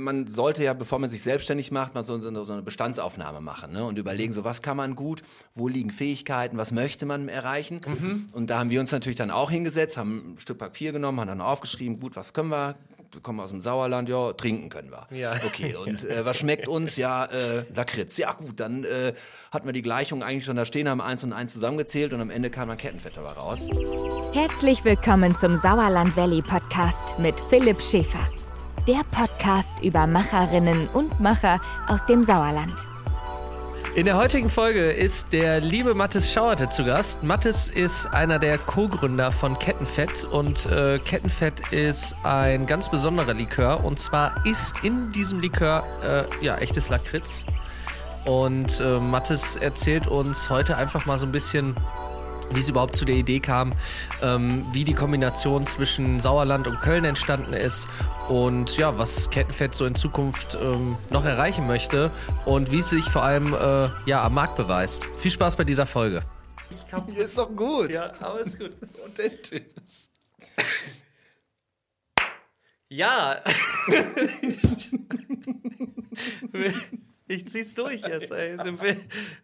man sollte ja, bevor man sich selbstständig macht, mal so, so eine Bestandsaufnahme machen ne? und überlegen, so was kann man gut, wo liegen Fähigkeiten, was möchte man erreichen. Mhm. Und da haben wir uns natürlich dann auch hingesetzt, haben ein Stück Papier genommen, haben dann aufgeschrieben, gut, was können wir, wir kommen aus dem Sauerland, ja, trinken können wir. Ja. Okay, und äh, was schmeckt uns? Ja, äh, Lakritz. Ja, gut, dann äh, hatten wir die Gleichung eigentlich schon da stehen, haben eins und eins zusammengezählt und am Ende kam ein Kettenfett dabei raus. Herzlich willkommen zum Sauerland Valley Podcast mit Philipp Schäfer. Der Podcast über Macherinnen und Macher aus dem Sauerland. In der heutigen Folge ist der liebe Mathis Schauerte zu Gast. Mathis ist einer der Co-Gründer von Kettenfett und äh, Kettenfett ist ein ganz besonderer Likör und zwar ist in diesem Likör äh, ja echtes Lakritz. Und äh, Mathis erzählt uns heute einfach mal so ein bisschen wie es überhaupt zu der Idee kam, ähm, wie die Kombination zwischen Sauerland und Köln entstanden ist und ja, was Kettenfett so in Zukunft ähm, noch erreichen möchte und wie es sich vor allem äh, ja, am Markt beweist. Viel Spaß bei dieser Folge. Ich kann, Hier ist doch gut. Ja, aber ist gut. Das ist authentisch. Ja. Ich zieh's durch jetzt, ey.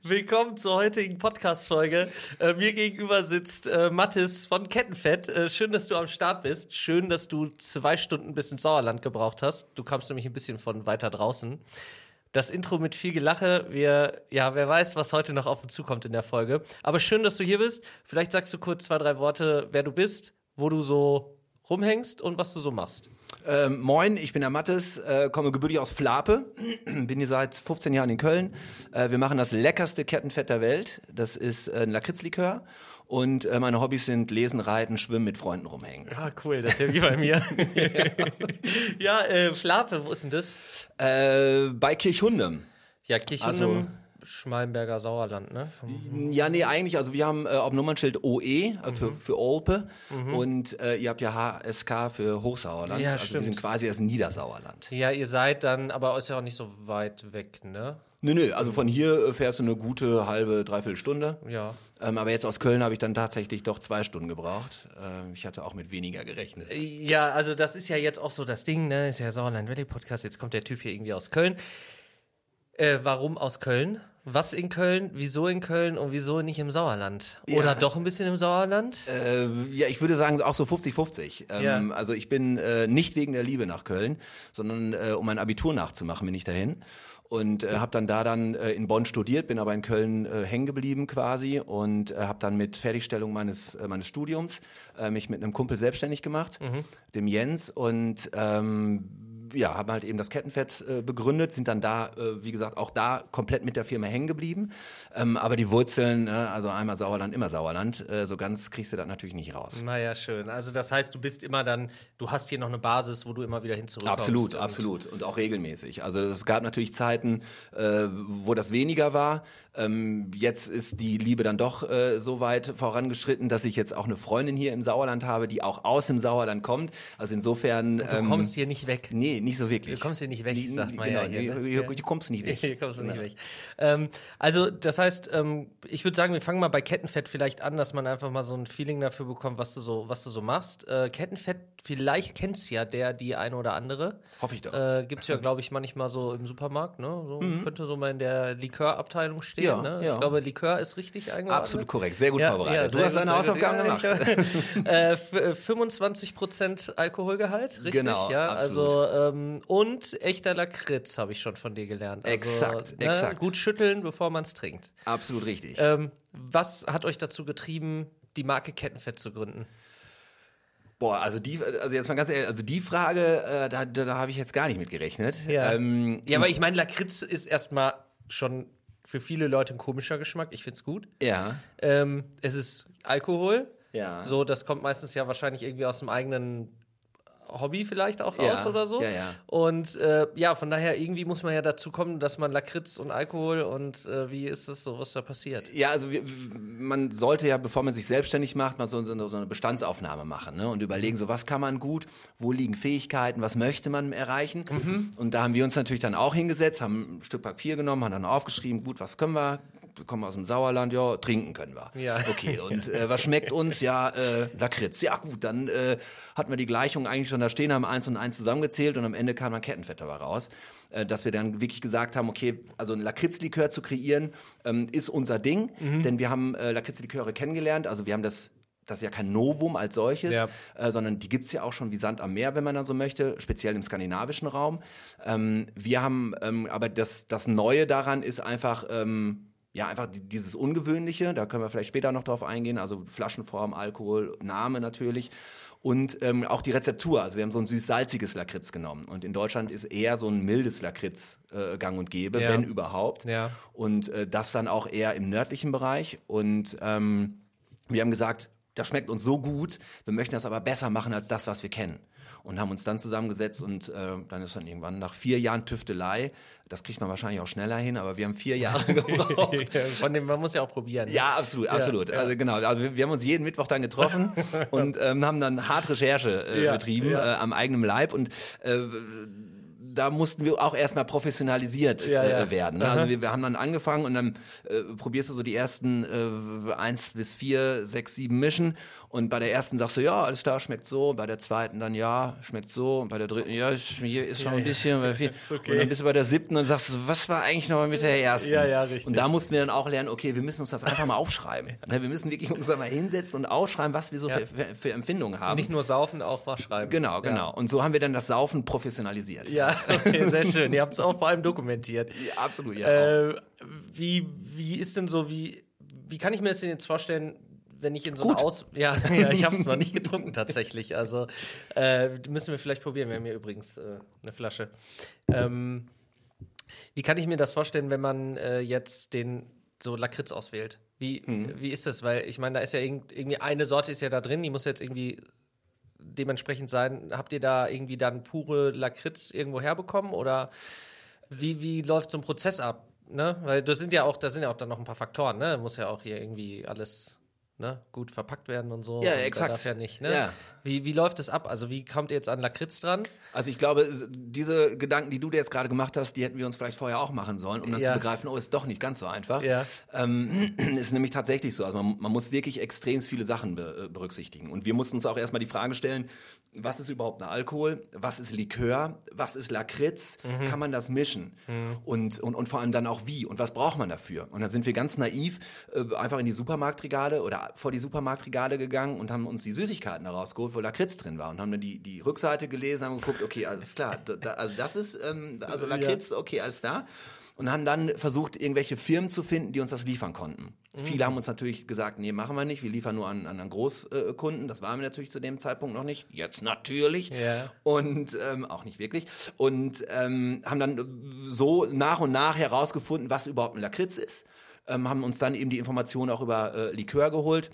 Willkommen zur heutigen Podcast-Folge. Äh, mir gegenüber sitzt äh, Mathis von Kettenfett. Äh, schön, dass du am Start bist. Schön, dass du zwei Stunden bis ins Sauerland gebraucht hast. Du kamst nämlich ein bisschen von weiter draußen. Das Intro mit viel Gelache. Wir, ja, wer weiß, was heute noch auf uns zukommt in der Folge. Aber schön, dass du hier bist. Vielleicht sagst du kurz zwei, drei Worte, wer du bist, wo du so rumhängst und was du so machst. Ähm, moin, ich bin der Mattes, äh, komme gebürtig aus Flape, bin hier seit 15 Jahren in Köln. Äh, wir machen das leckerste Kettenfett der Welt. Das ist äh, ein Lakritzlikör. Und äh, meine Hobbys sind Lesen, Reiten, Schwimmen, mit Freunden rumhängen. Ah, cool, das ist ja wie bei mir. ja, äh, Flape, wo ist denn das? Äh, bei Kirchhundem. Ja, Kirchhundem. Also, Schmalenberger Sauerland, ne? Ja, nee, eigentlich, also wir haben äh, auf Nummernschild OE äh, für, mhm. für Olpe mhm. und äh, ihr habt ja HSK für Hochsauerland. Ja, also stimmt. wir sind quasi das Niedersauerland. Ja, ihr seid dann, aber ist ja auch nicht so weit weg, ne? Nö, nö, also von hier äh, fährst du eine gute halbe, dreiviertel Stunde. Ja. Ähm, aber jetzt aus Köln habe ich dann tatsächlich doch zwei Stunden gebraucht. Ähm, ich hatte auch mit weniger gerechnet. Ja, also das ist ja jetzt auch so das Ding, ne? Ist ja Sauerland Valley Podcast. Jetzt kommt der Typ hier irgendwie aus Köln. Äh, warum aus Köln? Was in Köln, wieso in Köln und wieso nicht im Sauerland? Oder ja. doch ein bisschen im Sauerland? Äh, ja, ich würde sagen, auch so 50-50. Ähm, ja. Also ich bin äh, nicht wegen der Liebe nach Köln, sondern äh, um mein Abitur nachzumachen, bin ich dahin. Und äh, habe dann da dann äh, in Bonn studiert, bin aber in Köln äh, hängen geblieben quasi und äh, habe dann mit Fertigstellung meines, äh, meines Studiums äh, mich mit einem Kumpel selbstständig gemacht, mhm. dem Jens. Und ähm, ja, haben halt eben das Kettenfett äh, begründet, sind dann da, äh, wie gesagt, auch da komplett mit der Firma hängen geblieben. Ähm, aber die Wurzeln, äh, also einmal Sauerland, immer Sauerland, äh, so ganz kriegst du das natürlich nicht raus. Naja, schön. Also das heißt, du bist immer dann, du hast hier noch eine Basis, wo du immer wieder hin zurückkommst. Absolut, und absolut. Und auch regelmäßig. Also es gab natürlich Zeiten, äh, wo das weniger war. Ähm, jetzt ist die Liebe dann doch äh, so weit vorangeschritten, dass ich jetzt auch eine Freundin hier im Sauerland habe, die auch aus dem Sauerland kommt. Also insofern. Du ähm, kommst hier nicht weg. Nee, nicht so wirklich. Du kommst hier nicht weg, sagt man genau, ja hier. Ne? Hier, hier, kommst du nicht weg. Hier kommst du nicht weg. Ähm, also das heißt, ähm, ich würde sagen, wir fangen mal bei Kettenfett vielleicht an, dass man einfach mal so ein Feeling dafür bekommt, was du so, was du so machst. Äh, Kettenfett, vielleicht kennst ja der, die eine oder andere. Hoffe ich doch. Äh, Gibt es ja, glaube ich, manchmal so im Supermarkt. Ne? So, mhm. Könnte so mal in der Likörabteilung stehen. Ja, ne? ja. Ich glaube, Likör ist richtig eingeordnet. Absolut korrekt, sehr gut ja, vorbereitet. du hast deine Hausaufgaben gemacht. äh, 25% Alkoholgehalt, richtig? Genau, ja. Absolut. Also ähm, und echter Lakritz habe ich schon von dir gelernt. Also, exakt, ne, exakt. Gut schütteln, bevor man es trinkt. Absolut richtig. Ähm, was hat euch dazu getrieben, die Marke Kettenfett zu gründen? Boah, also die, also jetzt mal ganz ehrlich, also die Frage, äh, da, da, da habe ich jetzt gar nicht mit gerechnet. Ja, ähm, ja aber ich meine, Lakritz ist erstmal schon für viele Leute ein komischer Geschmack. Ich finde es gut. Ja. Ähm, es ist Alkohol. Ja. So, das kommt meistens ja wahrscheinlich irgendwie aus dem eigenen Hobby vielleicht auch ja, raus oder so. Ja, ja. Und äh, ja, von daher irgendwie muss man ja dazu kommen, dass man Lakritz und Alkohol und äh, wie ist das so, was da passiert? Ja, also wir, man sollte ja, bevor man sich selbstständig macht, mal so, so eine Bestandsaufnahme machen ne? und überlegen, so was kann man gut, wo liegen Fähigkeiten, was möchte man erreichen. Mhm. Und da haben wir uns natürlich dann auch hingesetzt, haben ein Stück Papier genommen, haben dann aufgeschrieben, gut, was können wir, kommen aus dem Sauerland, ja, trinken können wir. Ja. Okay, und äh, was schmeckt uns? Ja, äh, Lakritz. Ja gut, dann äh, hatten wir die Gleichung eigentlich schon da stehen, haben eins und eins zusammengezählt und am Ende kam dann Kettenfett dabei raus. Äh, dass wir dann wirklich gesagt haben, okay, also ein Lakritzlikör zu kreieren, ähm, ist unser Ding, mhm. denn wir haben äh, Lakritzliköre kennengelernt, also wir haben das das ist ja kein Novum als solches, ja. äh, sondern die gibt's ja auch schon wie Sand am Meer, wenn man dann so möchte, speziell im skandinavischen Raum. Ähm, wir haben, ähm, aber das, das Neue daran ist einfach, ähm, ja, einfach dieses Ungewöhnliche, da können wir vielleicht später noch drauf eingehen, also Flaschenform, Alkohol, Name natürlich und ähm, auch die Rezeptur. Also wir haben so ein süß-salziges Lakritz genommen und in Deutschland ist eher so ein mildes Lakritz äh, gang und gäbe, ja. wenn überhaupt. Ja. Und äh, das dann auch eher im nördlichen Bereich und ähm, wir haben gesagt, das schmeckt uns so gut, wir möchten das aber besser machen als das, was wir kennen. Und haben uns dann zusammengesetzt und äh, dann ist dann irgendwann nach vier Jahren Tüftelei, das kriegt man wahrscheinlich auch schneller hin, aber wir haben vier Jahre gebraucht. Von dem, man muss ja auch probieren. Ja, absolut, absolut. Ja, Also genau, also wir, wir, haben uns jeden Mittwoch dann getroffen und ähm, haben dann hart Recherche äh, ja, betrieben Äh, am eigenen Leib und äh, da mussten wir auch erstmal professionalisiert ja, ja. Äh, werden. Ne? Also wir, wir, haben dann angefangen und dann äh, probierst du so die ersten äh, eins bis vier, sechs, sieben mischen und bei der ersten sagst du, ja, alles klar, schmeckt so, bei der zweiten dann ja, schmeckt so und bei der dritten, ja, hier ist schon ja, ein bisschen, ja. Okay. und dann bist du bei der siebten und sagst, was war eigentlich noch mit der ersten? Ja, ja, richtig. Und da mussten wir dann auch lernen, okay, wir müssen uns das einfach mal aufschreiben. Ne, wir müssen wirklich uns da mal hinsetzen und aufschreiben, was wir so für, für, für, Empfindungen haben. Nicht nur saufen, auch was schreiben. Genau, genau. Und so haben wir dann das Saufen professionalisiert. Ja, okay, sehr schön. Ihr habt es auch vor allem dokumentiert. Ja, absolut, ja. Äh, wie, wie ist denn so, wie, wie kann ich mir das denn jetzt vorstellen, wenn ich in so eine Aus... Ja, ja ich habe es noch nicht getrunken tatsächlich. Also äh, müssen wir vielleicht probieren. Wir haben hier übrigens äh, eine Flasche. Ähm, wie kann ich mir das vorstellen, wenn man äh, jetzt den so Lakritz auswählt? Wie, hm. wie ist das? Weil ich meine, da ist ja irgendwie eine Sorte ist ja da drin, die muss jetzt irgendwie dementsprechend sein. Habt ihr da irgendwie dann pure Lakritz irgendwo herbekommen oder wie, wie läuft so ein Prozess ab? Ne? Weil das sind ja auch, da sind ja auch dann noch ein paar Faktoren, ne? Muss ja auch hier irgendwie alles ne, gut verpackt werden und so. Ja, und exakt. Darf ja nicht, ne? Ja. Wie, wie läuft das ab? Also wie kommt ihr jetzt an Lakritz dran? Also ich glaube, diese Gedanken, die du dir jetzt gerade gemacht hast, die hätten wir uns vielleicht vorher auch machen sollen, um dann ja. zu begreifen, oh, ist doch nicht ganz so einfach. Ja. Ähm, ist nämlich tatsächlich so. Also man, man muss wirklich extrem viele Sachen be äh, berücksichtigen. Und wir mussten uns auch erstmal die Frage stellen, was ist überhaupt ein Alkohol? Was ist Likör? Was ist Lakritz? Mhm. Kann man das mischen? Mhm. Und, und, und vor allem dann auch wie? Und was braucht man dafür? Und dann sind wir ganz naiv äh, einfach in die Supermarktregale oder vor die Supermarktregale gegangen und haben uns die Süßigkeiten herausgeholt, wo Lakritz drin war. Und haben dann die, die Rückseite gelesen, haben geguckt, okay, alles klar. Da, also das ist, ähm, also Lakritz, okay, alles klar und haben dann versucht, irgendwelche Firmen zu finden, die uns das liefern konnten. Mhm. Viele haben uns natürlich gesagt, nee, machen wir nicht, wir liefern nur an, an Großkunden. Das waren wir natürlich zu dem Zeitpunkt noch nicht. Jetzt natürlich. Yeah. Und ähm, auch nicht wirklich. Und ähm, haben dann so nach und nach herausgefunden, was überhaupt ein Lakritz ist. Ähm, haben uns dann eben die Informationen auch über äh, Likör geholt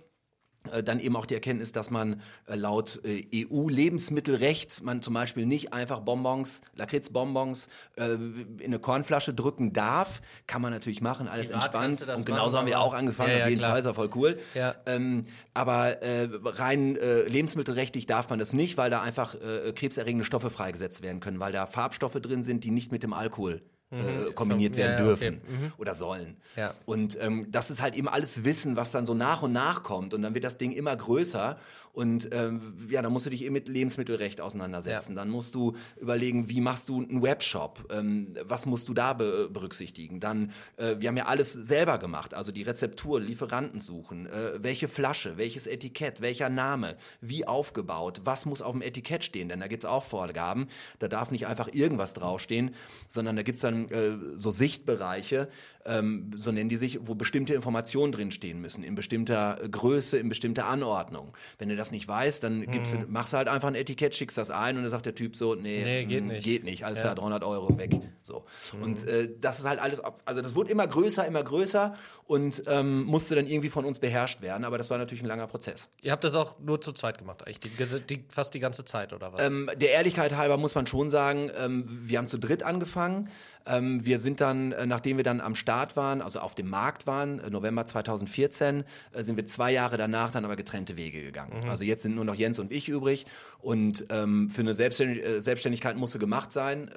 dann eben auch die Erkenntnis, dass man äh, laut äh, EU-Lebensmittelrecht man zum Beispiel nicht einfach Bonbons, Lakritzbonbons in eine Kornflasche drücken darf. Kann man natürlich machen, alles Privat entspannt. Und genauso haben wir auch angefangen, ja, ja, auf jeden klar. Fall, ist ja voll cool. Ja. Ähm, aber äh, rein äh, lebensmittelrechtlich darf man das nicht, weil da einfach äh, krebserregende Stoffe freigesetzt werden können, weil da Farbstoffe drin sind, die nicht mit dem Alkohol äh, mhm. kombiniert werden ja, dürfen okay. mhm. oder sollen. Ja. Und ähm, das ist halt eben alles Wissen, was dann so nach und nach kommt und dann wird das Ding immer größer und ähm, ja, dann musst du dich eben mit Lebensmittelrecht auseinandersetzen. Ja. Dann musst du überlegen, wie machst du einen Webshop? Ähm, was musst du da be berücksichtigen? Dann, äh, wir haben ja alles selber gemacht, also die Rezeptur, Lieferanten suchen, äh, welche Flasche, welches Etikett, welcher Name, wie aufgebaut, was muss auf dem Etikett stehen, denn da gibt's auch Vorgaben. Da darf nicht einfach irgendwas draufstehen, sondern da gibt's dann äh, so Sichtbereiche, ähm, so nennen die sich, wo bestimmte Informationen drinstehen müssen, in bestimmter Größe, in bestimmter Anordnung. Wenn du das nicht weißt, dann gibst mhm. du, machst du halt einfach ein Etikett, schickst das ein und dann sagt der Typ so, nee, nee geht, mh, nicht. geht nicht, alles ja. klar, 300 Euro weg. So. Mhm. Und äh, das ist halt alles, also das wurde immer größer, immer größer und ähm, musste dann irgendwie von uns beherrscht werden, aber das war natürlich ein langer Prozess. Ihr habt das auch nur zu zweit gemacht, eigentlich, die, die, fast die ganze Zeit, oder was? Ähm, der Ehrlichkeit halber muss man schon sagen, ähm, wir haben zu dritt angefangen. Ähm, wir sind dann, äh, nachdem wir dann am Start waren, also auf dem Markt waren, äh, November 2014, äh, sind wir zwei Jahre danach dann aber getrennte Wege gegangen. Mhm. Also jetzt sind nur noch Jens und ich übrig und ähm, für eine Selbstständig äh, Selbstständigkeit musste gemacht sein.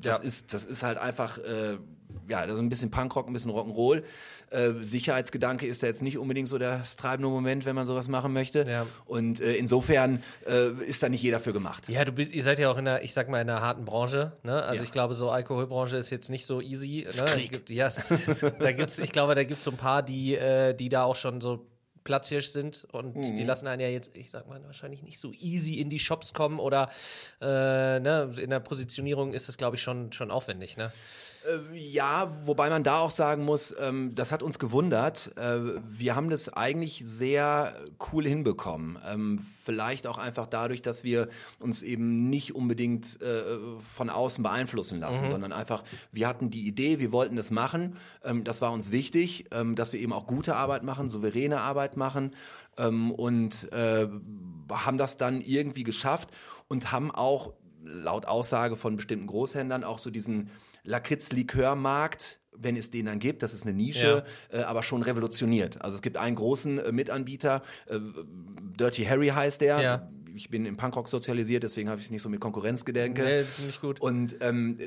Das, ja. ist, das ist halt einfach, ja, ist ein bisschen Punkrock, ein bisschen Rock'n'Roll. Äh, Sicherheitsgedanke ist ja jetzt nicht unbedingt so das treibende Moment, wenn man sowas machen möchte. Ja. Und äh, insofern äh, ist da nicht jeder für gemacht. Ja, du bist, ihr seid ja auch in einer, ich sag mal, in einer harten Branche. Ne? Also ja. ich glaube, so Alkoholbranche ist jetzt nicht so easy. Ne? Krieg. Gibt, ja, da gibt's, ich glaube, da gibt es so ein paar, die, äh, die da auch schon so Platzhirsch sind und mhm. die lassen einen ja jetzt, ich sag mal, wahrscheinlich nicht so easy in die Shops kommen oder äh, ne, in der Positionierung ist das, glaube ich, schon, schon aufwendig. Ne? Äh, ja, wobei man da auch sagen muss, ähm, das hat uns gewundert. Äh, wir haben das eigentlich sehr cool hinbekommen. Ähm, vielleicht auch einfach dadurch, dass wir uns eben nicht unbedingt äh, von außen beeinflussen lassen, mhm. sondern einfach, wir hatten die Idee, wir wollten das machen. Ähm, das war uns wichtig, dass wir eben auch gute Arbeit machen, souveräne Arbeit machen und haben das dann irgendwie geschafft und haben auch laut Aussage von bestimmten Großhändlern auch so diesen Lakritz-Likörmarkt wenn es den dann gibt, das ist eine Nische, ja. äh, aber schon revolutioniert. Also es gibt einen großen äh, Mitanbieter, äh, Dirty Harry heißt der. Ja. Ich bin im Punkrock sozialisiert, deswegen habe ich es nicht so mit Konkurrenzgedenke. Nee, nicht gut. Und ähm,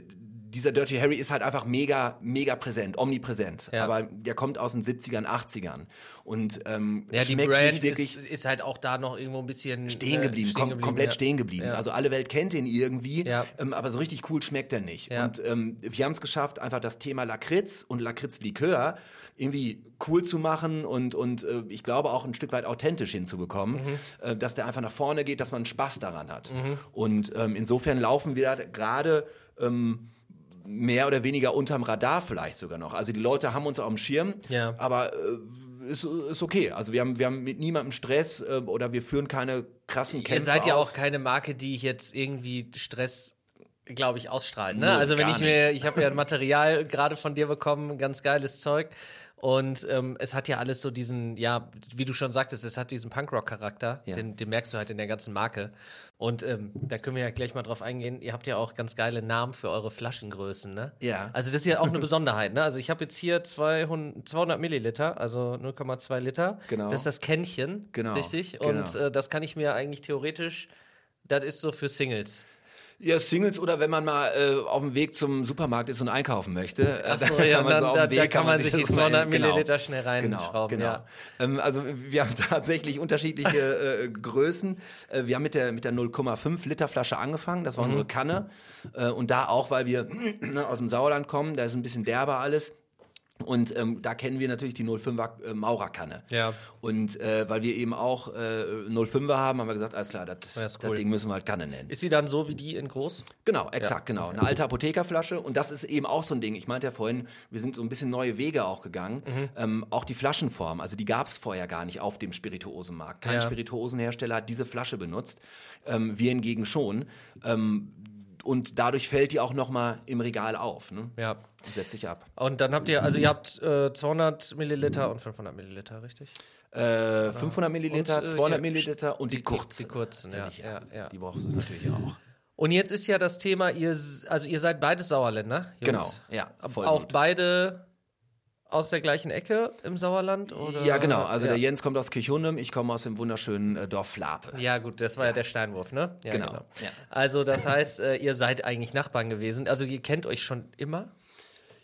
dieser Dirty Harry ist halt einfach mega, mega präsent, omnipräsent. Ja. Aber der kommt aus den 70ern, 80ern. Und ähm, ja, die Brand wirklich ist, ist, halt auch da noch irgendwo ein bisschen stehen geblieben, äh, stehen geblieben komplett ja. stehen geblieben. Also alle Welt kennt ihn irgendwie, ähm, aber so richtig cool schmeckt er nicht. Und ähm, wir haben es geschafft, einfach das Thema Lakritz und Lakritz-Likör irgendwie cool zu machen und, und äh, ich glaube auch ein Stück weit authentisch hinzubekommen, mhm. äh, dass der einfach nach vorne geht, dass man Spaß daran hat. Mhm. Und ähm, insofern laufen wir gerade ähm, mehr oder weniger unterm Radar vielleicht sogar noch. Also die Leute haben uns auf dem Schirm, ja. aber äh, ist, ist okay. Also wir haben, wir haben mit niemandem Stress äh, oder wir führen keine krassen Kämpfe Ihr seid aus. ja auch keine Marke, die jetzt irgendwie Stress glaube ich, ausstrahlt. Ne? also wenn ich mir, ich habe ja Material gerade von dir bekommen, ganz geiles Zeug. Und ähm, es hat ja alles so diesen, ja, wie du schon sagtest, es hat diesen Punkrock-Charakter, ja. den, den, merkst du halt in der ganzen Marke. Und ähm, da können wir ja gleich mal drauf eingehen. Ihr habt ja auch ganz geile Namen für eure Flaschengrößen, ne? Ja. Also das ist ja auch eine Besonderheit, ne? Also ich habe jetzt hier 200, 200 Milliliter, also 0,2 Liter. Genau. Das ist das Kännchen, genau. richtig? Genau. Und äh, das kann ich mir eigentlich theoretisch, das ist so für Singles. Ja, Singles oder wenn man mal äh, auf dem Weg zum Supermarkt ist und einkaufen möchte. Ach so, ja, kann man, so da, da, kann man sich die 200 genau. Milliliter schnell reinschrauben. Genau, genau. Ja. Ähm, also wir haben tatsächlich unterschiedliche äh, Größen. Äh, wir haben mit der, mit der 0,5 Liter Flasche angefangen, das war mhm. unsere Kanne. Äh, und da auch, weil wir ne, aus dem Sauerland kommen, da ist ein bisschen derber alles und ähm, da kennen wir natürlich die 05er äh, Maurerkanne. Ja. Und äh, weil wir eben auch äh, 05er haben, haben wir gesagt, alles klar, das, ja, das cool. Ding müssen wir halt Kanne nennen. Ist sie dann so wie die in groß? Genau, exakt, ja. genau. Eine alte Apothekerflasche. Und das ist eben auch so ein Ding. Ich meinte ja vorhin, wir sind so ein bisschen neue Wege auch gegangen. Mhm. Ähm, auch die Flaschenform, also die gab es vorher gar nicht auf dem Spirituosenmarkt. Kein ja. Spirituosenhersteller hat diese Flasche benutzt. Ähm, wir hingegen schon. Und dadurch fällt die auch noch mal im Regal auf. Ne? Ja. Setzt sich ab. Und dann habt ihr, also ihr habt äh, 200 Milliliter und 500 Milliliter, richtig? Äh, 500 Milliliter, und, äh, 200 ja, Milliliter und die, die kurzen. Die kurzen, ja, ja, ja. Die brauchst du natürlich auch. Und jetzt ist ja das Thema, ihr, also ihr seid beide Sauerländer, Jungs. Genau, ja. Voll auch gut. beide aus der gleichen Ecke im Sauerland? Oder? Ja, genau. Also ja. der Jens kommt aus Kirchhundem, ich komme aus dem wunderschönen äh, Dorf Flape. Ja, gut, das war ja, ja der Steinwurf, ne? Ja, genau. genau. Also das heißt, äh, ihr seid eigentlich Nachbarn gewesen. Also ihr kennt euch schon immer?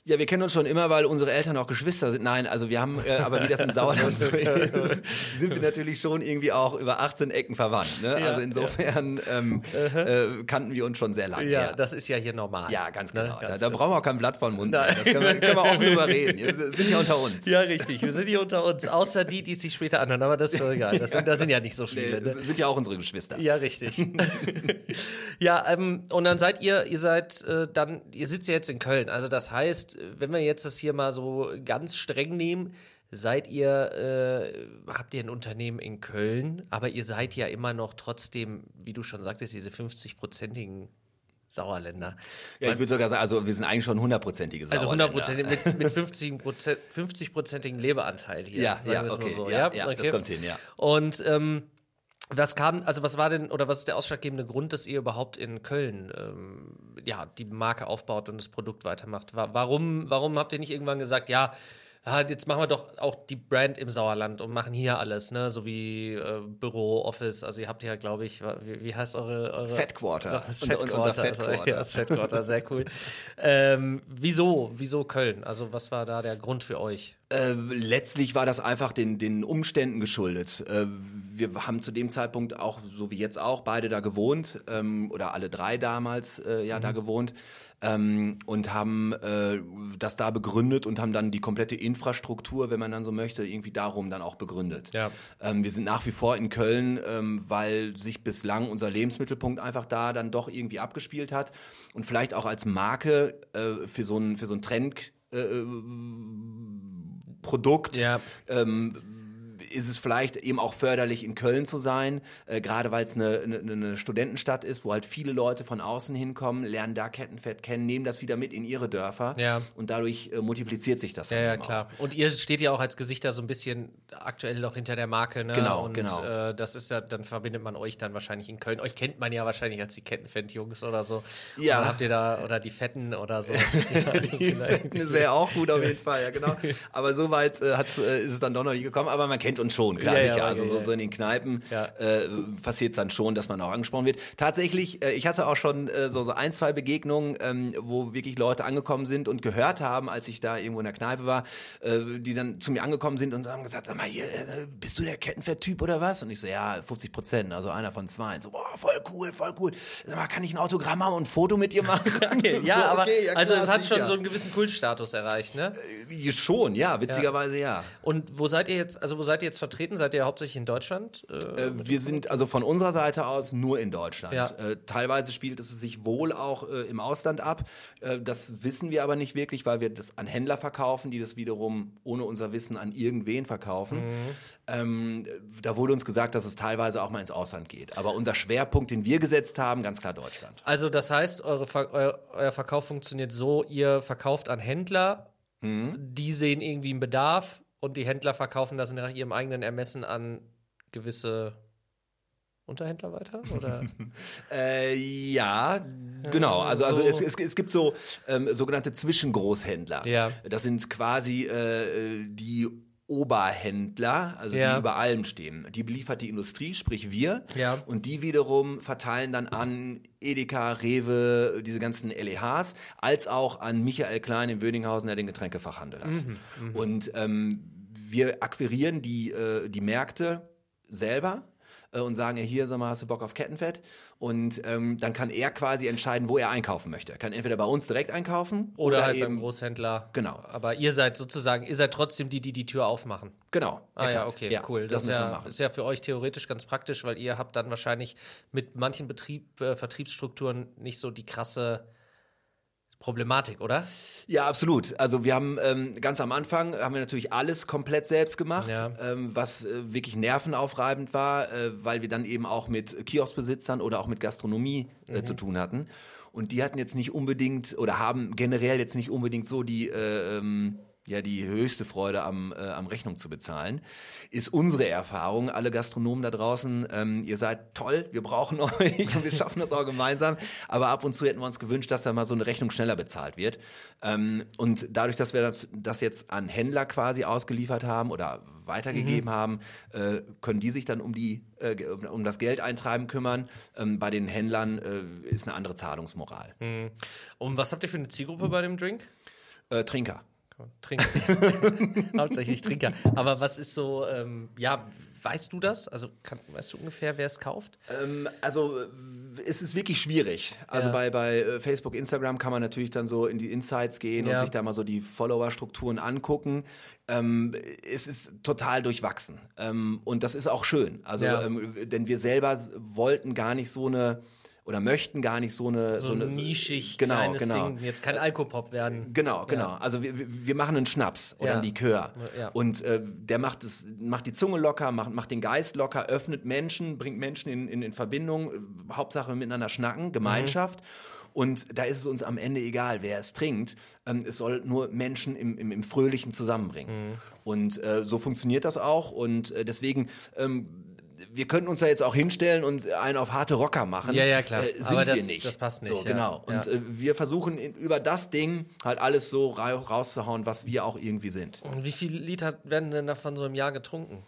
Ja, wir kennen uns schon immer, weil unsere Eltern auch Geschwister sind. Nein, also wir haben, äh, aber wie das im Sauerland so ist, sind wir natürlich schon irgendwie auch über 18 Ecken verwandt. Ne? Ja, also insofern ja. ähm, äh, kannten wir uns schon sehr lange. Ja, ja, das ist ja hier normal. Ja, ganz ne? genau. Ne? Ganz da, da brauchen wir auch kein Blatt den Mund. Das können wir, können wir auch drüber reden. Wir sind ja unter uns. Ja, richtig. Wir sind hier unter uns. Außer die, die sich später anhören. Aber das ist egal. Das sind, das sind ja nicht so viele. Nee, das ne? sind ja auch unsere Geschwister. Ja, richtig. ja, ähm, und dann seid ihr, ihr seid äh, dann, ihr sitzt ja jetzt in Köln. Also das heißt, wenn wir jetzt das hier mal so ganz streng nehmen, seid ihr, äh, habt ihr ein Unternehmen in Köln, aber ihr seid ja immer noch trotzdem, wie du schon sagtest, diese 50-prozentigen Sauerländer. Ja, ich würde sogar sagen, also wir sind eigentlich schon hundertprozentige Sauerländer. Also hundertprozentig mit, mit 50-prozentigen Lebeanteil hier. Ja, ja, okay, so. ja, ja, okay. das kommt hin, ja. Und ähm, was kam, also was war denn, oder was ist der ausschlaggebende Grund, dass ihr überhaupt in Köln ähm, ja, die Marke aufbaut und das Produkt weitermacht? Warum, warum habt ihr nicht irgendwann gesagt, ja, ja, jetzt machen wir doch auch die Brand im Sauerland und machen hier alles, ne? So wie äh, Büro, Office. Also ihr habt ja, glaube ich, wie, wie, heißt eure, eure Fettquarter. Das Fettquarter. Und, unser Fettquarter. Also, ja, das Fettquarter, sehr cool. ähm, wieso, wieso Köln? Also was war da der Grund für euch? Äh, letztlich war das einfach den, den Umständen geschuldet. Äh, wir haben zu dem Zeitpunkt auch, so wie jetzt auch, beide da gewohnt ähm, oder alle drei damals äh, ja mhm. da gewohnt ähm, und haben äh, das da begründet und haben dann die komplette Infrastruktur, wenn man dann so möchte, irgendwie darum dann auch begründet. Ja. Ähm, wir sind nach wie vor in Köln, ähm, weil sich bislang unser Lebensmittelpunkt einfach da dann doch irgendwie abgespielt hat und vielleicht auch als Marke äh, für so ein für so ein Trend äh, äh Produkt ja. ähm, ist es vielleicht eben auch förderlich, in Köln zu sein, äh, gerade weil es eine, eine, eine Studentenstadt ist, wo halt viele Leute von außen hinkommen, lernen da Kettenfett kennen, nehmen das wieder mit in ihre Dörfer ja. und dadurch äh, multipliziert sich das. Ja, ja klar. Auch. Und ihr steht ja auch als Gesichter so ein bisschen aktuell noch hinter der Marke, ne? Genau, und, genau. Äh, das ist ja, dann verbindet man euch dann wahrscheinlich in Köln. Euch kennt man ja wahrscheinlich als die Kettenfett-Jungs oder so. Ja. Oder habt ihr da, oder die Fetten oder so. die Fetten, das wäre auch gut auf jeden Fall, ja genau. Aber so weit äh, äh, ist es dann doch noch nie gekommen, aber man kennt uns schon, klar, ja, sicher. Ja, also so, so, in den Kneipen ja. äh, passiert es dann schon, dass man auch angesprochen wird. Tatsächlich, äh, ich hatte auch schon äh, so, so ein, zwei Begegnungen, ähm, wo wirklich Leute angekommen sind und gehört haben, als ich da irgendwo in der Kneipe war, äh, die dann zu mir angekommen sind und haben gesagt, sag mal, hier, äh, bist du der Kettenfett-Typ oder was? Und ich so, ja, 50 Prozent, also einer von zwei. Und so, boah, voll cool, voll cool. Sag mal, kann ich ein Autogramm haben und ein Foto mit dir machen? ja, so, aber okay, ja, also es hat schon so einen gewissen Kultstatus erreicht, ne? Äh, schon, ja, witzigerweise ja. Und wo seid ihr jetzt, also wo seid ihr jetzt vertreten? Seid ihr hauptsächlich in Deutschland? Äh, äh wir sind also von unserer Seite aus nur in Deutschland. Ja. Äh, teilweise spielt es sich wohl auch äh, im Ausland ab. Äh, das wissen wir aber nicht wirklich, weil wir das an Händler verkaufen, die das wiederum ohne unser Wissen an irgendwen verkaufen. Mhm. Ähm, da wurde uns gesagt, dass es teilweise auch mal ins Ausland geht. Aber unser Schwerpunkt, den wir gesetzt haben, ganz klar Deutschland. Also das heißt, eure Ver euer, euer Verkauf funktioniert so, ihr verkauft an Händler, mhm. die sehen irgendwie einen Bedarf und die Händler verkaufen das nach ihrem eigenen Ermessen an gewisse Unterhändler weiter? Oder? äh, ja, genau. Also, also es, es, es gibt so ähm, sogenannte Zwischengroßhändler. Ja. Das sind quasi äh, die Oberhändler, also ja. die über allem stehen. Die beliefert die Industrie, sprich wir. Ja. Und die wiederum verteilen dann an Edeka, Rewe, diese ganzen LEHs, als auch an Michael Klein in Wöninghausen, der den Getränkefachhandel hat. Mhm, mh. Und ähm, wir akquirieren die, äh, die Märkte selber und sagen, hier, sag mal, hast du Bock auf Kettenfett? Und ähm, dann kann er quasi entscheiden, wo er einkaufen möchte. Er kann entweder bei uns direkt einkaufen oder, oder halt eben, beim Großhändler. Genau. Aber ihr seid sozusagen, ihr seid trotzdem die, die die Tür aufmachen. Genau. Ah exakt. ja, okay, ja, cool. Das, das ist, ja, ist ja für euch theoretisch ganz praktisch, weil ihr habt dann wahrscheinlich mit manchen Betrieb, äh, Vertriebsstrukturen nicht so die krasse Problematik, oder? Ja, absolut. Also wir haben ähm, ganz am Anfang haben wir natürlich alles komplett selbst gemacht, ja. ähm, was äh, wirklich nervenaufreibend war, äh, weil wir dann eben auch mit Kioskbesitzern oder auch mit Gastronomie äh, mhm. zu tun hatten. Und die hatten jetzt nicht unbedingt oder haben generell jetzt nicht unbedingt so die äh, ähm, ja die höchste Freude am, äh, am Rechnung zu bezahlen, ist unsere Erfahrung. Alle Gastronomen da draußen, ähm, ihr seid toll, wir brauchen euch und wir schaffen das auch gemeinsam. Aber ab und zu hätten wir uns gewünscht, dass da mal so eine Rechnung schneller bezahlt wird. Ähm, und dadurch, dass wir das, das jetzt an Händler quasi ausgeliefert haben oder weitergegeben mhm. haben, äh, können die sich dann um die äh, um das Geld eintreiben kümmern. Ähm, bei den Händlern äh, ist eine andere Zahlungsmoral. Mhm. Und was habt ihr für eine Zielgruppe bei dem Drink? Äh, Trinker. Trinker. Hauptsächlich Trinker. Aber was ist so, ähm, ja, weißt du das? Also kann, weißt du ungefähr, wer es kauft? Ähm, also es ist wirklich schwierig. Also ja. bei, bei äh, Facebook, Instagram kann man natürlich dann so in die Insights gehen ja. und sich da mal so die Follower-Strukturen angucken. Ähm, es ist total durchwachsen. Ähm, und das ist auch schön. Also, ja. ähm, denn wir selber wollten gar nicht so eine oder möchten gar nicht so eine so, so eine nischig genau, kleines genau. Ding jetzt kein Alkopop werden. Genau, genau. Ja. Also wir, wir machen einen Schnaps oder ja. einen Likör ja. und äh, der macht es macht die Zunge locker, macht, macht den Geist locker, öffnet Menschen, bringt Menschen in, in, in Verbindung, äh, Hauptsache miteinander schnacken, Gemeinschaft. Mhm. Und da ist es uns am Ende egal, wer es trinkt. Ähm, es soll nur Menschen im, im, im Fröhlichen zusammenbringen. Mhm. Und äh, so funktioniert das auch. Und äh, deswegen ähm, wir könnten uns da jetzt auch hinstellen und einen auf harte Rocker machen. Ja, ja, klar. Äh, sind Aber wir das- nicht. das passt nicht, So, ja. genau. Und Ja. äh, wir versuchen in, über das Ding halt alles so ra rauszuhauen, was wir auch irgendwie sind. Und wie viel Liter werden denn davon so im Jahr getrunken?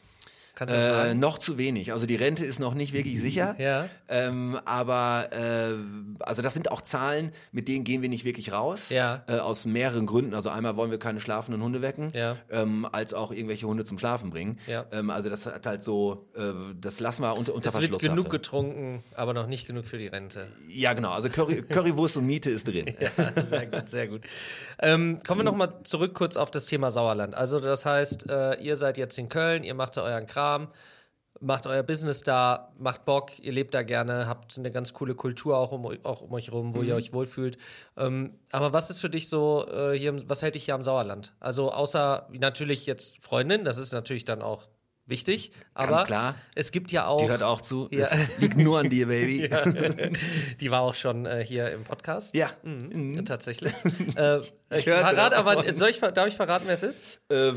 Kannst du das Äh, sagen? noch zu wenig. Also die Rente ist noch nicht wirklich sicher. Ja. Ähm, aber äh, also das sind auch Zahlen, mit denen gehen wir nicht wirklich raus. Ja. Äh, aus mehreren Gründen. Also einmal wollen wir keine schlafenden Hunde wecken, Ja. ähm, als auch irgendwelche Hunde zum Schlafen bringen. Ja. Ähm, also das hat halt so, äh, das lassen wir unter, unter Es wird Verschlusssache. genug getrunken, aber noch nicht genug für die Rente. Ja, genau. Also Curry, Currywurst und Miete ist drin. sehr gut, sehr gut. Ähm, kommen wir nochmal zurück kurz auf das Thema Sauerland. Also das heißt, äh, ihr seid jetzt in Köln, ihr macht da euren Kram, macht euer Business da, macht Bock, ihr lebt da gerne, habt eine ganz coole Kultur auch um, auch um euch rum, wo Mhm. ihr euch wohlfühlt. Ähm, aber was ist für dich so äh, hier, was hält dich hier am Sauerland? Also außer natürlich jetzt Freundin, das ist natürlich dann auch wichtig, aber klar. es gibt ja auch Die hört auch zu. Ja. Das liegt nur an dir, Baby. Ja. die war auch schon äh, hier im Podcast. Mhm. Ja, tatsächlich. äh, ich verrate aber, soll ich, darf ich verraten, wer es ist? Äh,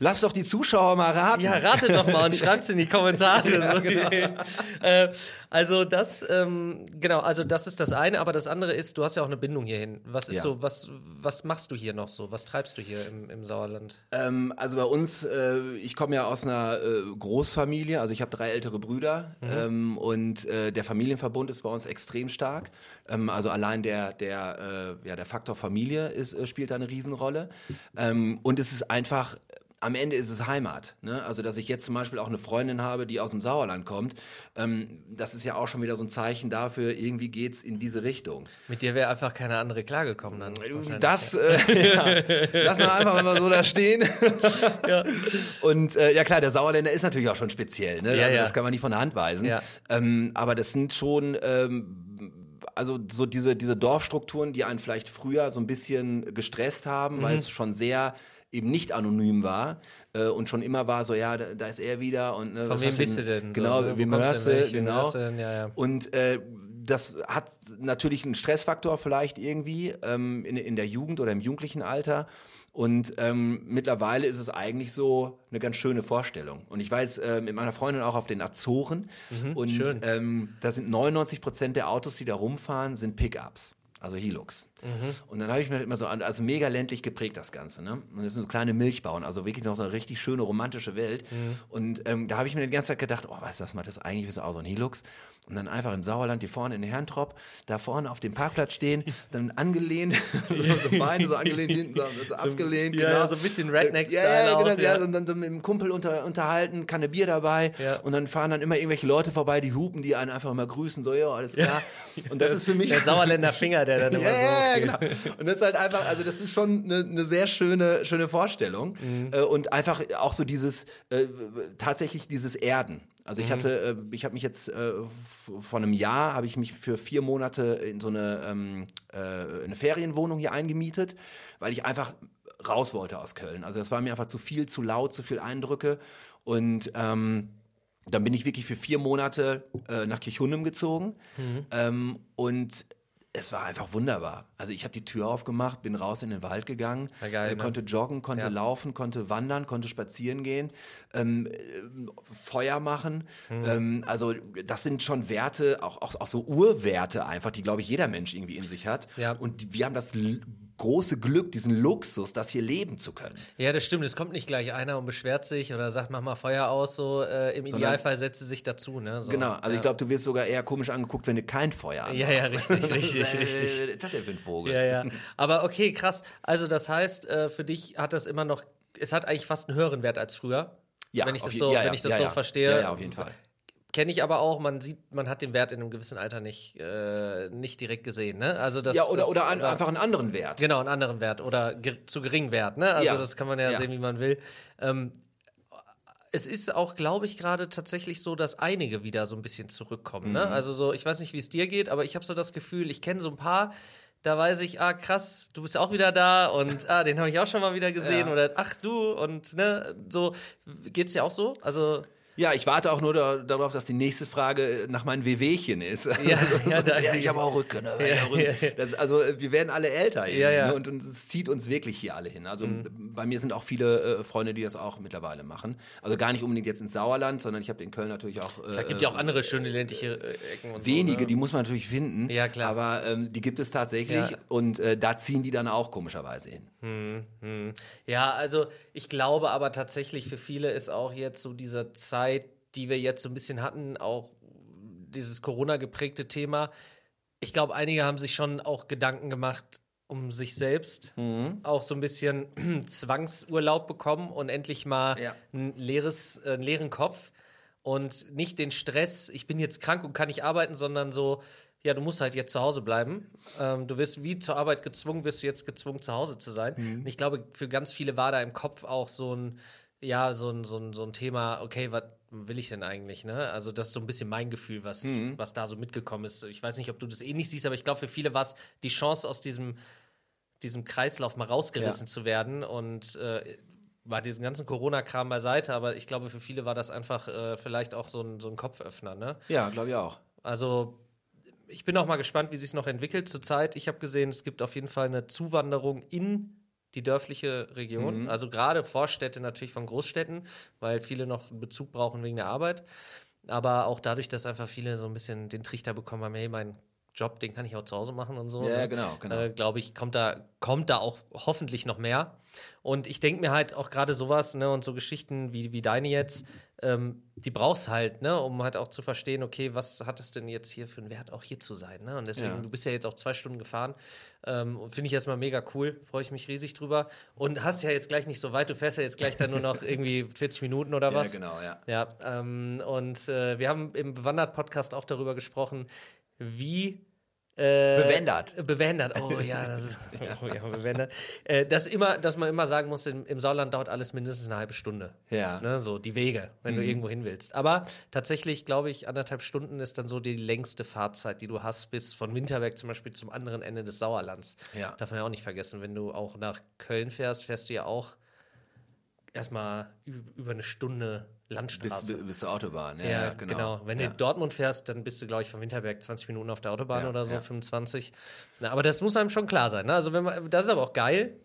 lass doch die Zuschauer mal raten. Ja, rate doch mal und schreibt's in die Kommentare. so. äh, also das, ähm, genau, also das ist das eine, aber das andere ist, du hast ja auch eine Bindung hierhin. Was ist Ja. so, was, was machst du hier noch so? Was treibst du hier im, im Sauerland? Ähm, also bei uns, äh, ich komme ja aus einer äh, Großfamilie, also ich habe drei ältere Brüder ähm, und äh, der Familienverbund ist bei uns extrem stark. Ähm, also allein der, der, äh, ja, der Faktor Familie ist, äh, spielt da eine Riesenrolle. Ähm, und es ist einfach, am Ende ist es Heimat. Ne? Also dass ich jetzt zum Beispiel auch eine Freundin habe, die aus dem Sauerland kommt, ähm, das ist ja auch schon wieder so ein Zeichen dafür, irgendwie geht's in diese Richtung. Mit dir wäre einfach keine andere klargekommen dann. wahrscheinlich. Das, äh, ja, lass mal einfach mal so da stehen. Und äh, ja klar, der Sauerländer ist natürlich auch schon speziell, ne? Ja, also, ja. Das kann man nicht von der Hand weisen. Ja. Ähm, aber das sind schon, ähm, also so diese, diese Dorfstrukturen, die einen vielleicht früher so ein bisschen gestresst haben, Mhm. weil es schon sehr eben nicht anonym war äh, und schon immer war so, ja, da, da ist er wieder und ne, Von was wem bist du denn? Genau, So, wem kommst hörst du genau. denn? Ja, ja. Und äh, das hat natürlich einen Stressfaktor vielleicht irgendwie ähm, in, in der Jugend oder im jugendlichen Alter. Und ähm, mittlerweile ist es eigentlich so eine ganz schöne Vorstellung. Und ich war jetzt äh, mit meiner Freundin auch auf den Azoren. und Mhm, schön. ähm, da sind 99 Prozent der Autos, die da rumfahren, sind Pickups. Also Hilux. Mhm. Und dann habe ich mir immer so also mega ländlich geprägt das Ganze, ne? Und das sind so kleine Milchbauern, also wirklich noch so eine richtig schöne romantische Welt. Mhm. Und ähm, da habe ich mir die ganze Zeit gedacht, oh, weißt du was, mal das eigentlich ist auch so ein Hilux. Und dann einfach im Sauerland, hier vorne in den Herrentrop, da vorne auf dem Parkplatz stehen, dann angelehnt, so, so Beine so angelehnt, hinten so, so abgelehnt. ja, genau. ja, so ein bisschen Redneck-Style Ja, ja, genau, auch, ja, ja. und dann, dann mit dem Kumpel unter, unterhalten, Kanne Bier dabei. Und dann fahren dann immer irgendwelche Leute vorbei, die hupen, die einen einfach mal grüßen, so, ja, alles klar. Und das ist für mich. Der Sauerländer Finger, der dann immer Ja, so ja, genau. Und das ist halt einfach, also das ist schon eine, eine sehr schöne, schöne Vorstellung. Mhm. Äh, und einfach auch so dieses, äh, tatsächlich dieses Erden. Also Mhm. ich hatte, äh, ich habe mich jetzt äh, vor einem Jahr, habe ich mich für vier Monate in so eine, ähm, äh, eine Ferienwohnung hier eingemietet, weil ich einfach raus wollte aus Köln. Also das war mir einfach zu viel, zu laut, zu viel Eindrücke. Und ähm, dann bin ich wirklich für vier Monate äh, nach Kirchhundem gezogen ähm, und es war einfach wunderbar. Also ich habe die Tür aufgemacht, bin raus in den Wald gegangen, geil, äh, ne? konnte joggen, konnte Ja. laufen, konnte wandern, konnte spazieren gehen, ähm, äh, Feuer machen. Mhm. Ähm, also das sind schon Werte, auch, auch, auch so Urwerte einfach, die glaube ich jeder Mensch irgendwie in sich hat. Ja. Und die, wir haben das große Glück, diesen Luxus, das hier leben zu können. Ja, das stimmt. Es kommt nicht gleich einer und beschwert sich oder sagt, mach mal Feuer aus. So äh, im Idealfall setzt sie sich dazu. Ne? So, Genau, also ja. ich glaube, du wirst sogar eher komisch angeguckt, wenn du kein Feuer anmachst. Ja, ja, richtig, richtig, richtig. ist das denn für ein Vogel? Ja, ja. Aber okay, krass. Also das heißt, äh, für dich hat das immer noch, es hat eigentlich fast einen höheren Wert als früher. Ja, wenn ich das je- so, ja, wenn ja, ich das ja, so ja. verstehe. Ja, ja, auf jeden Fall. Kenne ich aber auch, man sieht, man hat den Wert in einem gewissen Alter nicht, äh, nicht direkt gesehen. Ne? Also das, Ja, oder, das, oder an, einfach einen anderen Wert. Genau, einen anderen Wert oder ger zu geringen Wert. Ne? Also Ja. das kann man ja, Ja. sehen, wie man will. Ähm, es ist auch, glaube ich, gerade tatsächlich so, dass einige wieder so ein bisschen zurückkommen. Ne? Mhm. Also so, ich weiß nicht, wie es dir geht, aber ich habe so das Gefühl, ich kenne so ein paar, da weiß ich, ah krass, du bist auch wieder da und ah, den habe ich auch schon mal wieder gesehen Ja. oder ach du und ne, so geht's dir auch so? Also Ja, ich warte auch nur da, darauf, dass die nächste Frage nach meinen Wehwehchen ist. Ja, ja, da, ja ich habe auch Rücken. Ne? Ja, Rücken. Das, also wir werden alle älter ja, ja. Ne? Und, und es zieht uns wirklich hier alle hin. Also mhm. bei mir sind auch viele äh, Freunde, die das auch mittlerweile machen. Also gar nicht unbedingt jetzt ins Sauerland, sondern ich habe in Köln natürlich auch. Äh, gibt ja auch andere schöne ländliche äh, Ecken. Und wenige, so, ne? die muss man natürlich finden. Ja, klar. Aber ähm, die gibt es tatsächlich und äh, da ziehen die dann auch komischerweise hin. Hm, hm. Ja, also ich glaube aber tatsächlich für viele ist auch jetzt so dieser Zeit die wir jetzt so ein bisschen hatten, auch dieses Corona geprägte Thema. Ich glaube, einige haben sich schon auch Gedanken gemacht um sich selbst, mhm. auch so ein bisschen Zwangsurlaub bekommen und endlich mal ja. ein leeres, äh, einen leeren Kopf und nicht den Stress, ich bin jetzt krank und kann nicht arbeiten, sondern so, ja, du musst halt jetzt zu Hause bleiben. Ähm, du wirst wie zur Arbeit gezwungen, wirst du jetzt gezwungen, zu Hause zu sein. Mhm. Und ich glaube, für ganz viele war da im Kopf auch so ein, ja, so ein, so ein, so ein Thema, okay, was will ich denn eigentlich, ne? Also, das ist so ein bisschen mein Gefühl, was, mhm. was da so mitgekommen ist. Ich weiß nicht, ob du das ähnlich eh siehst, aber ich glaube, für viele war es die Chance, aus diesem, diesem Kreislauf mal rausgerissen ja. zu werden und äh, war diesen ganzen Corona-Kram beiseite, aber ich glaube, für viele war das einfach äh, vielleicht auch so ein, so ein Kopföffner, ne? Ja, glaube ich auch. Also, ich bin auch mal gespannt, wie sich noch entwickelt. Zurzeit, ich habe gesehen, es gibt auf jeden Fall eine Zuwanderung in die dörfliche Region. Mhm. Also gerade Vorstädte natürlich von Großstädten, weil viele noch Bezug brauchen wegen der Arbeit. Aber auch dadurch, dass einfach viele so ein bisschen den Trichter bekommen haben, hey, mein Job, den kann ich auch zu Hause machen und so. Ja, ne? genau, genau. Äh, Glaube ich, kommt da, kommt da auch hoffentlich noch mehr. Und ich denke mir halt auch gerade sowas, ne, und so Geschichten wie, wie deine jetzt, ähm, die brauchst halt, ne, um halt auch zu verstehen, okay, was hat es denn jetzt hier für einen Wert, auch hier zu sein, ne? Und deswegen, ja. du bist ja jetzt auch zwei Stunden gefahren. Ähm, Finde ich erstmal mega cool, freue ich mich riesig drüber. Und hast ja jetzt gleich nicht so weit, du fährst ja jetzt gleich dann nur noch irgendwie 40 Minuten oder was. Ja, genau, ja. Ja, ähm, und äh, wir haben im Bewandert-Podcast auch darüber gesprochen, wie äh, bewändert. Bewändert, oh ja, das ist, oh, ja bewändert. Äh, dass, immer, dass man immer sagen muss, im, im Sauerland dauert alles mindestens eine halbe Stunde. Ja. Ne, so die Wege, wenn mhm. du irgendwo hin willst. Aber tatsächlich, glaube ich, anderthalb Stunden ist dann so die längste Fahrzeit, die du hast, bis von Winterberg zum Beispiel zum anderen Ende des Sauerlands. Ja. Darf man ja auch nicht vergessen, wenn du auch nach Köln fährst, fährst du ja auch erstmal über eine Stunde Landstraße. Bis, bis zur Autobahn, ja, ja genau. genau. Wenn ja. du Dortmund fährst, dann bist du, glaube ich, von Winterberg 20 Minuten auf der Autobahn ja, oder so, 25. Na, aber das muss einem schon klar sein. Ne? Also wenn man, das ist aber auch geil.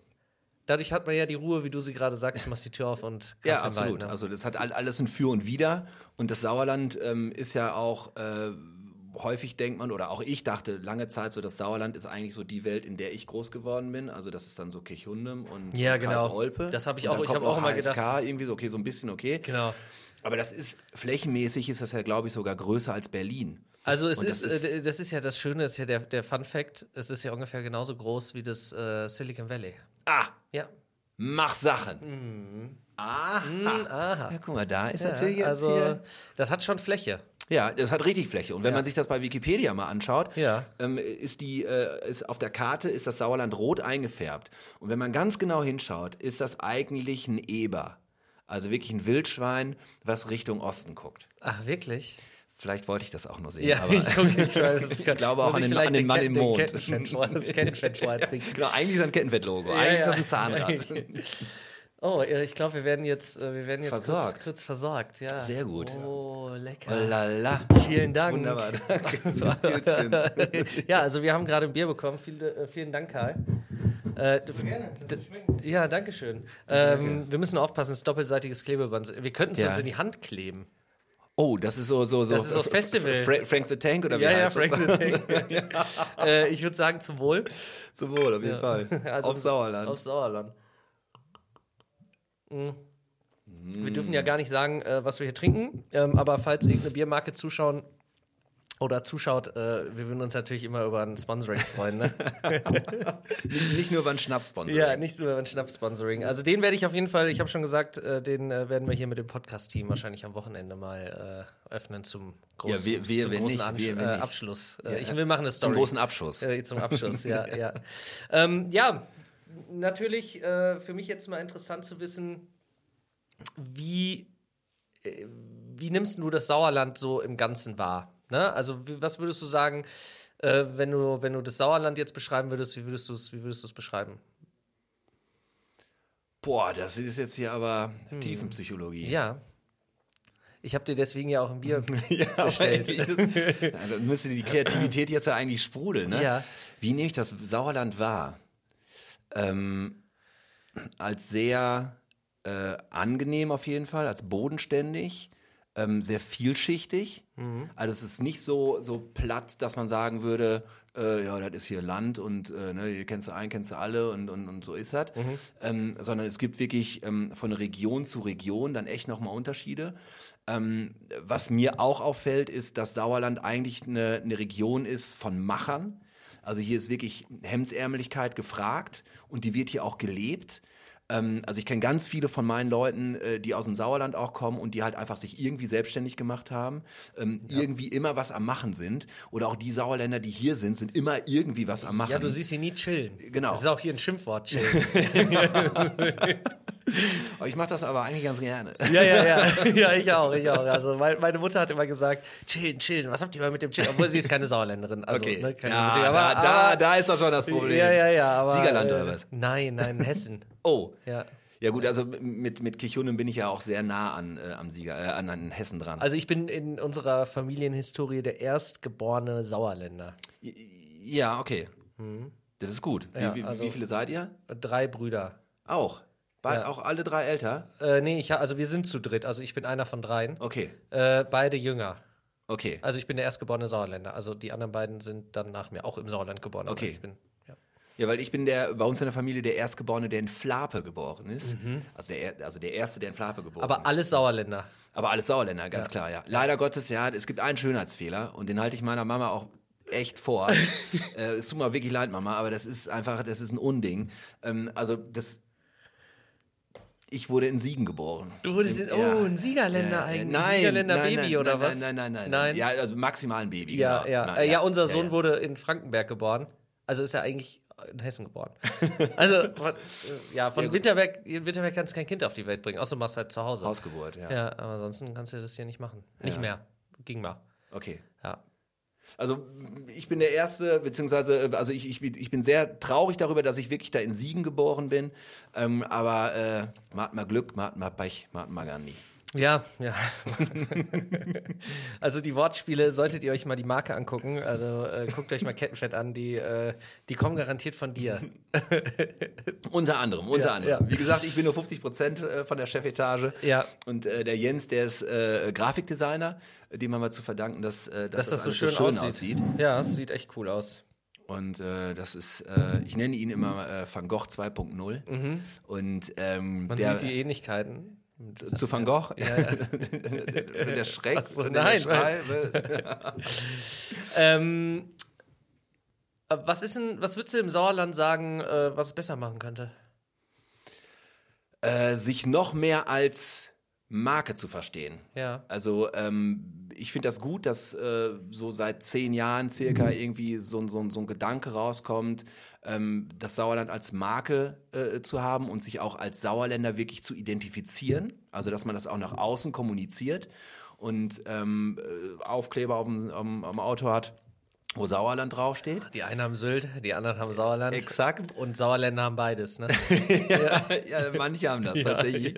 Dadurch hat man ja die Ruhe, wie du sie gerade sagst, du machst die Tür auf und Ja, absolut. Wald, ne? Also das hat alles ein Für und Wider. Und das Sauerland ähm, ist ja auch äh, häufig denkt man, oder auch ich dachte lange Zeit so, das Sauerland ist eigentlich so die Welt, in der ich groß geworden bin. Also das ist dann so Kirchhundem und ja, genau. Olpe. Das habe ich auch, ich habe auch immer gedacht. irgendwie so, okay, so ein bisschen okay. Genau. Aber das ist, flächenmäßig ist das ja, glaube ich, sogar größer als Berlin. Also es ist, das ist, äh, das ist ja das Schöne, das ist ja der, der Fun Fact, es ist ja ungefähr genauso groß wie das äh, Silicon Valley. Ah! Ja. Mach Sachen. Mhm. Aha. Mhm, aha. Ja, guck mal, da ist ja, natürlich jetzt also, hier... Das hat schon Fläche. Ja, das hat richtig Fläche. Und wenn ja. man sich das bei Wikipedia mal anschaut, ja. ähm, ist die, äh, ist auf der Karte ist das Sauerland rot eingefärbt. Und wenn man ganz genau hinschaut, ist das eigentlich ein Eber. Also wirklich ein Wildschwein, was Richtung Osten guckt. Ach, wirklich? Vielleicht wollte ich das auch nur sehen. Ja, aber ich, ich, ich glaube auch an den, an den Mann im Mond. Das Kettenfettschwein genau, eigentlich ist das ein Kettenfett-Logo. Eigentlich ja, ja. ist das ein Zahnrad. Oh, ich glaube, wir werden jetzt, äh, wir werden jetzt versorgt. Kurz, kurz, versorgt, ja. Sehr gut. Oh, lecker. Oh lala. Vielen Dank. Wunderbar, danke. ja, also wir haben gerade ein Bier bekommen. Vielen, äh, vielen Dank, Karl. Äh, ja, danke schön. Ähm, wir müssen aufpassen, es ist doppelseitiges Klebeband. Wir könnten es ja. uns in die Hand kleben. Oh, das ist so so so. Das ist so das Festival. Fra Frank the Tank oder wie ja, heißt ja, Frank the Tank. äh, ich würde sagen zum Wohl. Zum Wohl, auf jeden ja. Fall. Also, auf Sauerland. Auf Sauerland. Mhm. Wir dürfen ja gar nicht sagen, äh, was wir hier trinken, ähm, aber falls irgendeine Biermarke zuschauen oder zuschaut, äh, wir würden uns natürlich immer über ein Sponsoring freuen. Ne? nicht, nicht, nur über ein Schnaps-Sponsoring. Ja, nicht nur über ein Schnaps-Sponsoring. Also den werde ich auf jeden Fall, ich habe schon gesagt, äh, den äh, werden wir hier mit dem Podcast-Team wahrscheinlich am Wochenende mal äh, öffnen zum, groß, ja, wir, wir, zum großen nicht, Ansch wir, äh, Abschluss. Ja, ich will machen eine Story. Zum großen Abschluss. zum Abschluss, ja. ja. Ähm, ja, natürlich für mich jetzt mal interessant zu wissen, wie, äh, wie nimmst du das Sauerland so im Ganzen wahr? Ne? Also, was würdest du sagen, äh, wenn, du, wenn du das Sauerland jetzt beschreiben würdest, wie würdest du es, wie würdest beschreiben? Boah, das ist jetzt hier aber hm. Tiefenpsychologie. Ja. Ich habe dir deswegen ja auch ein Bier Ja, bestellt. das, dann müsste die Kreativität jetzt ja eigentlich sprudeln. Ne? Ja. Wie nehme ich das Sauerland wahr? Ähm, als sehr äh, angenehm auf jeden Fall, als bodenständig, ähm, sehr vielschichtig. Also es ist nicht so, so platt, dass man sagen würde, äh, ja, das ist hier Land und äh, ne, hier kennst du einen, kennst du alle und, und, und so ist das. Ähm, sondern es gibt wirklich ähm, von Region zu Region dann echt nochmal Unterschiede. Ähm, was mir auch auffällt, ist, dass Sauerland eigentlich eine, eine Region ist von Machern. Also hier ist wirklich Hemdsärmeligkeit gefragt und die wird hier auch gelebt. Ähm, also ich kenne ganz viele von meinen Leuten, äh, die aus dem Sauerland auch kommen und die halt einfach sich irgendwie selbstständig gemacht haben, ähm, irgendwie immer was am Machen sind. Oder auch die Sauerländer, die hier sind, sind immer irgendwie was am Machen. Ja, du siehst sie nie chillen. Genau. Das ist auch hier ein Schimpfwort, chillen. Aber ich mache das aber eigentlich ganz gerne. ja, ja, ja. Ja, ich auch, ich auch. Also mein, meine Mutter hat immer gesagt, chillen, chillen. Was habt ihr mal mit dem Chillen? Obwohl sie ist keine Sauerländerin. Also, Okay. ne, keine ja, aber, da, da, aber, da ist doch schon das Problem. Ja, ja, ja. Aber, Siegerland äh, oder was? Nein, nein, Hessen. Oh. Ja. Ja gut, also mit, mit Kirchhunden bin ich ja auch sehr nah an, äh, am Sieger, äh, an, an Hessen dran. Also ich bin in unserer Familienhistorie der erstgeborene Sauerländer. ja, okay. Das ist gut. Wie, Ja, also- wie viele seid ihr? Drei Brüder. Auch. Be Ja. Auch alle drei älter? Äh, nee, ich, also wir sind zu dritt. Also ich bin einer von dreien. Okay. Äh, beide jünger. Okay. Also ich bin der erstgeborene Sauerländer. Also die anderen beiden sind dann nach mir auch im Sauerland geboren. aber Okay. Ich bin, ja. Ja, weil ich bin der bei uns in der Familie der Erstgeborene, der in Flape geboren ist. Mhm. Also, der, Er- also der Erste, der in Flape geboren Aber ist. alles Sauerländer. Aber alles Sauerländer, ganz Ja. klar, ja. Leider Gottes, ja, es gibt einen Schönheitsfehler und den halte ich meiner Mama auch echt vor. äh, es tut mir wirklich leid, Mama, aber das ist einfach, das ist ein Unding. Ähm, also das, ich wurde in Siegen geboren. Du wurdest in, oh, ein Siegerländer eigentlich. Nein, Siegerländer nein, Baby nein, oder nein, was? Nein, nein, nein, Nein. Ja, also maximal ein Baby. Ja, genau. ja. Na, Äh, ja, unser Sohn ja. wurde in Frankenberg geboren. Also ist er eigentlich in Hessen geboren. also, von, äh, ja, von Ja. Winterberg, in Winterberg kannst du kein Kind auf die Welt bringen, außer du machst halt zu Hause. Hausgeburt, ja. Ja, aber ansonsten kannst du das hier nicht machen. Nicht Ja. mehr. Ging mal. Okay. Ja. Also ich bin der Erste, beziehungsweise, äh, also ich, ich, ich bin sehr traurig darüber, dass ich wirklich da in Siegen geboren bin. Ähm, aber äh, mal Glück, mal Pech, mal gar nie. Ja, ja. also die Wortspiele solltet ihr euch mal die Marke angucken. Also äh, guckt euch mal Kettenfett an, die, äh, die kommen garantiert von dir. Unter anderem, unter Ja, anderem. ja. Wie gesagt, ich bin nur 50 Prozent äh, von der Chefetage. Ja. Und äh, der Jens, der ist äh, Grafikdesigner, dem haben wir zu verdanken, dass, äh, Dass das so alles schön, aussieht. Ja, es sieht echt cool aus. Und äh, das ist, äh, ich nenne ihn immer äh, Van Gogh 2.0. Und ähm, Mhm. Man der, sieht die Ähnlichkeiten. Zu Van Gogh, Ja, ja. der Schreck, so, der nein, Schrei, ähm, äh, was ist denn, was würdest du im Sauerland sagen, äh, was es besser machen könnte? äh, sich noch mehr als Marke zu verstehen. Ja. Also ähm, ich finde das gut, dass äh, so seit zehn Jahren circa irgendwie so, ein- so, so ein Gedanke rauskommt, ähm, das Sauerland als Marke äh, zu haben und sich auch als Sauerländer wirklich zu identifizieren. Also dass man das auch nach außen kommuniziert und ähm, äh, Aufkleber auf dem, am, am Auto hat, wo Sauerland draufsteht. Die einen haben Sylt, die anderen haben Sauerland. Exakt. Und Sauerländer haben beides, ne? ja, manche haben das tatsächlich.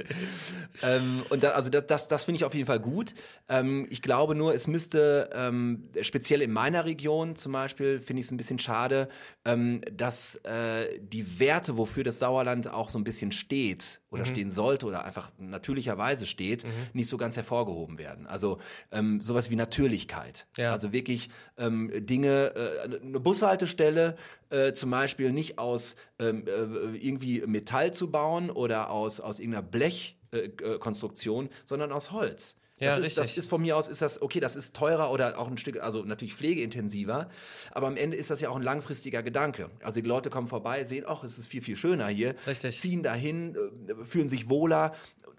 Ähm, und da, also das, das, das finde ich auf jeden Fall gut. Ähm, ich glaube nur, es müsste ähm, speziell in meiner Region zum Beispiel finde ich es ein bisschen schade, ähm, dass äh, die Werte, wofür das Sauerland auch so ein bisschen steht oder Mhm. stehen sollte oder einfach natürlicherweise steht, nicht so ganz hervorgehoben werden. Also ähm, sowas wie Natürlichkeit. Ja. Also wirklich ähm, Äh, eine Bushaltestelle äh, zum Beispiel nicht aus ähm, äh, irgendwie Metall zu bauen oder aus, aus irgendeiner Blechkonstruktion, äh, Konstruktion, sondern aus Holz. Ja, das, ist, das ist von mir aus, ist das, okay, das ist teurer oder auch ein Stück, also natürlich pflegeintensiver, aber am Ende ist das ja auch ein langfristiger Gedanke. Also die Leute kommen vorbei, sehen, ach, es ist viel, viel schöner hier, Richtig. ziehen dahin, äh, fühlen sich wohler.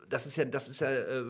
Das ist ja, das ist ja, äh,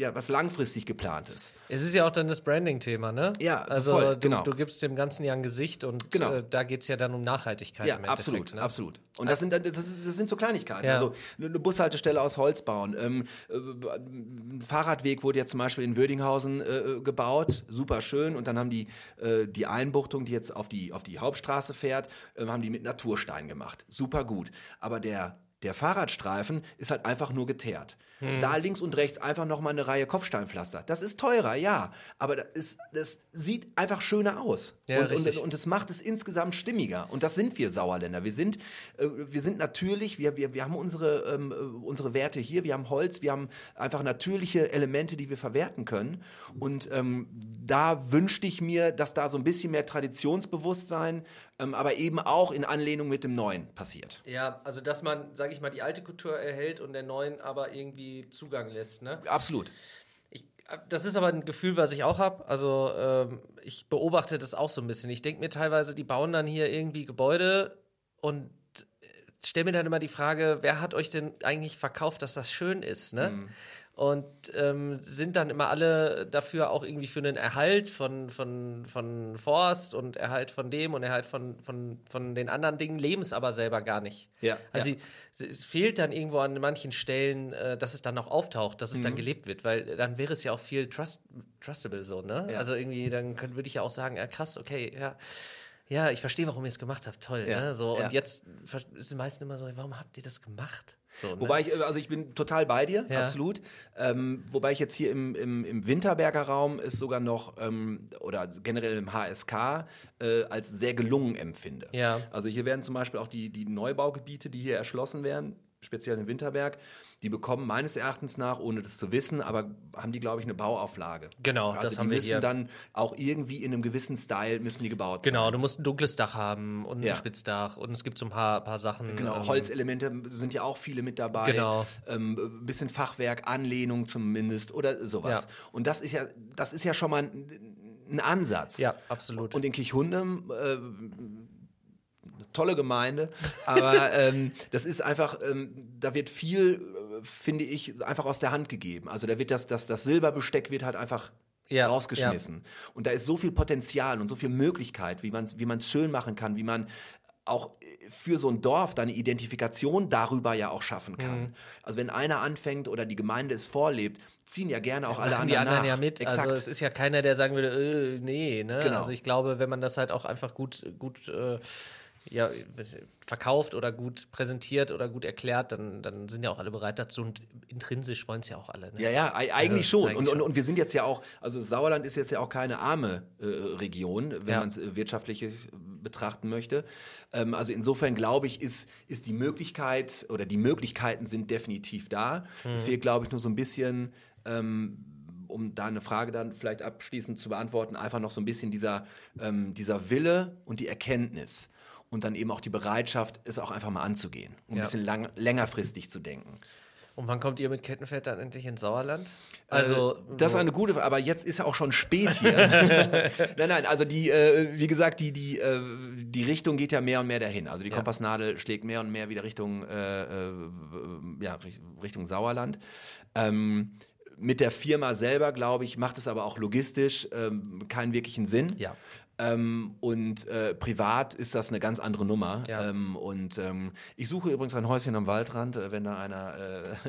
ja was langfristig geplantes. Es ist ja auch dann das Branding-Thema, ne? Ja, also voll, du, genau. du gibst dem Ganzen ja ein Gesicht und Genau. äh, da geht es ja dann um Nachhaltigkeit Ja, absolut, ne? absolut. Und das sind, das, das sind so Kleinigkeiten. Ja. Also eine Bushaltestelle aus Holz bauen. Ähm, äh, ein Fahrradweg wurde jetzt zum Beispiel in Würdinghausen äh, gebaut, super schön. Und dann haben die äh, die Einbuchtung, die jetzt auf die, auf die Hauptstraße fährt, äh, haben die mit Naturstein gemacht. Super gut. Aber der Der Fahrradstreifen ist halt einfach nur geteert. Da links und rechts einfach nochmal eine Reihe Kopfsteinpflaster. Das ist teurer, ja, aber das, ist, das sieht einfach schöner aus. Ja, und, und, und es macht es insgesamt stimmiger. Und das sind wir Sauerländer. Wir sind, äh, wir sind natürlich, wir, wir, wir haben unsere, ähm, äh, unsere Werte hier, wir haben Holz, wir haben einfach natürliche Elemente, die wir verwerten können. Und ähm, da wünschte ich mir, dass da so ein bisschen mehr Traditionsbewusstsein, ähm, aber eben auch in Anlehnung mit dem Neuen passiert. Ja, also dass man, sage ich mal, die alte Kultur erhält und der neuen aber irgendwie Zugang lässt, ne? Absolut. Ich, das ist aber ein Gefühl, was ich auch habe. Also ähm, ich beobachte das auch so ein bisschen. Ich denke mir teilweise, die bauen dann hier irgendwie Gebäude und stelle mir dann immer die Frage, wer hat euch denn eigentlich verkauft, dass das schön ist, ne? Und ähm, sind dann immer alle dafür auch irgendwie für den Erhalt von, von, von Forst und Erhalt von dem und Erhalt von, von, von den anderen Dingen, leben es aber selber gar nicht. Ja, Also ja. sie- es fehlt dann irgendwo an manchen Stellen, äh, dass es dann auch auftaucht, dass es Mhm. dann gelebt wird, weil dann wäre es ja auch viel trust, trustable so, ne? Ja. Also irgendwie, dann würde ich ja auch sagen, ja krass, okay, ja. Ja, ich verstehe, warum ihr es gemacht habt, toll, Ja, ne? So, ja. und jetzt ist den meisten immer so, warum habt ihr das gemacht? So, ne? Wobei ich, also ich bin total bei dir, Ja. absolut. Ähm, wobei ich jetzt hier im, im, im Winterberger Raum es sogar noch, ähm, oder generell im HSK, äh, als sehr gelungen empfinde. Ja. Also hier werden zum Beispiel auch die, die Neubaugebiete, die hier erschlossen werden, speziell in Winterberg, die bekommen meines Erachtens nach, ohne das zu wissen, aber haben die, glaube ich, eine Bauauflage. Genau, also das die haben wir müssen hier. dann auch irgendwie in einem gewissen Style müssen die gebaut Genau, sein. du musst ein dunkles Dach haben und Ja. ein Spitzdach und es gibt so ein paar, paar Sachen. Genau, ähm, Holzelemente sind ja auch viele mit dabei. Genau. Ähm, bisschen Fachwerk, Anlehnung zumindest oder sowas. Ja. Und das ist ja, das ist ja schon mal ein, ein Ansatz. Ja, absolut. Und in Kirchhundem, äh, tolle Gemeinde, aber ähm, das ist einfach, ähm, da wird viel, äh, finde ich, einfach aus der Hand gegeben. Also da wird das, das, das Silberbesteck wird halt einfach Ja, rausgeschmissen. Und da ist so viel Potenzial und so viel Möglichkeit, wie man es wie man's schön machen kann, wie man auch äh, für so ein Dorf da eine Identifikation darüber ja auch schaffen kann. Mhm. Also wenn einer anfängt oder die Gemeinde es vorlebt, ziehen ja gerne auch alle anderen die anderen nach. ja mit. Exakt. Also es ist ja keiner, der sagen würde, äh, nee, ne? Genau. Also ich glaube, wenn man das halt auch einfach gut, gut äh, ja, verkauft oder gut präsentiert oder gut erklärt, dann, dann sind ja auch alle bereit dazu und intrinsisch wollen es ja auch alle. Ne? Ja, ja, ei- eigentlich Also, schon. eigentlich und, schon. Und, und wir sind jetzt ja auch, also Sauerland ist jetzt ja auch keine arme äh, Region, wenn Ja. man es äh, wirtschaftlich betrachten möchte. Ähm, also insofern glaube ich, ist, ist die Möglichkeit oder die Möglichkeiten sind definitiv da. Mhm. Es fehlt, glaube ich, nur so ein bisschen. Ähm, um da eine Frage dann vielleicht abschließend zu beantworten, einfach noch so ein bisschen dieser, ähm, dieser Wille und die Erkenntnis und dann eben auch die Bereitschaft, es auch einfach mal anzugehen und Ja. ein bisschen lang, längerfristig zu denken. Und wann kommt ihr mit Kettenfett dann endlich ins Sauerland? Also, Äh, das ist eine gute, Frage, aber jetzt ist ja auch schon spät hier. nein, nein, also die, äh, wie gesagt, die, die, äh, die Richtung geht ja mehr und mehr dahin. Also die Ja. Kompassnadel schlägt mehr und mehr wieder Richtung, äh, äh, ja, Richt- Richtung Sauerland. Ähm, mit der Firma selber, glaube ich, macht es aber auch logistisch ähm, keinen wirklichen Sinn. Ja. Ähm, und äh, privat ist das eine ganz andere Nummer. Ja. Ähm, und ähm, ich suche übrigens ein Häuschen am Waldrand, äh, wenn da einer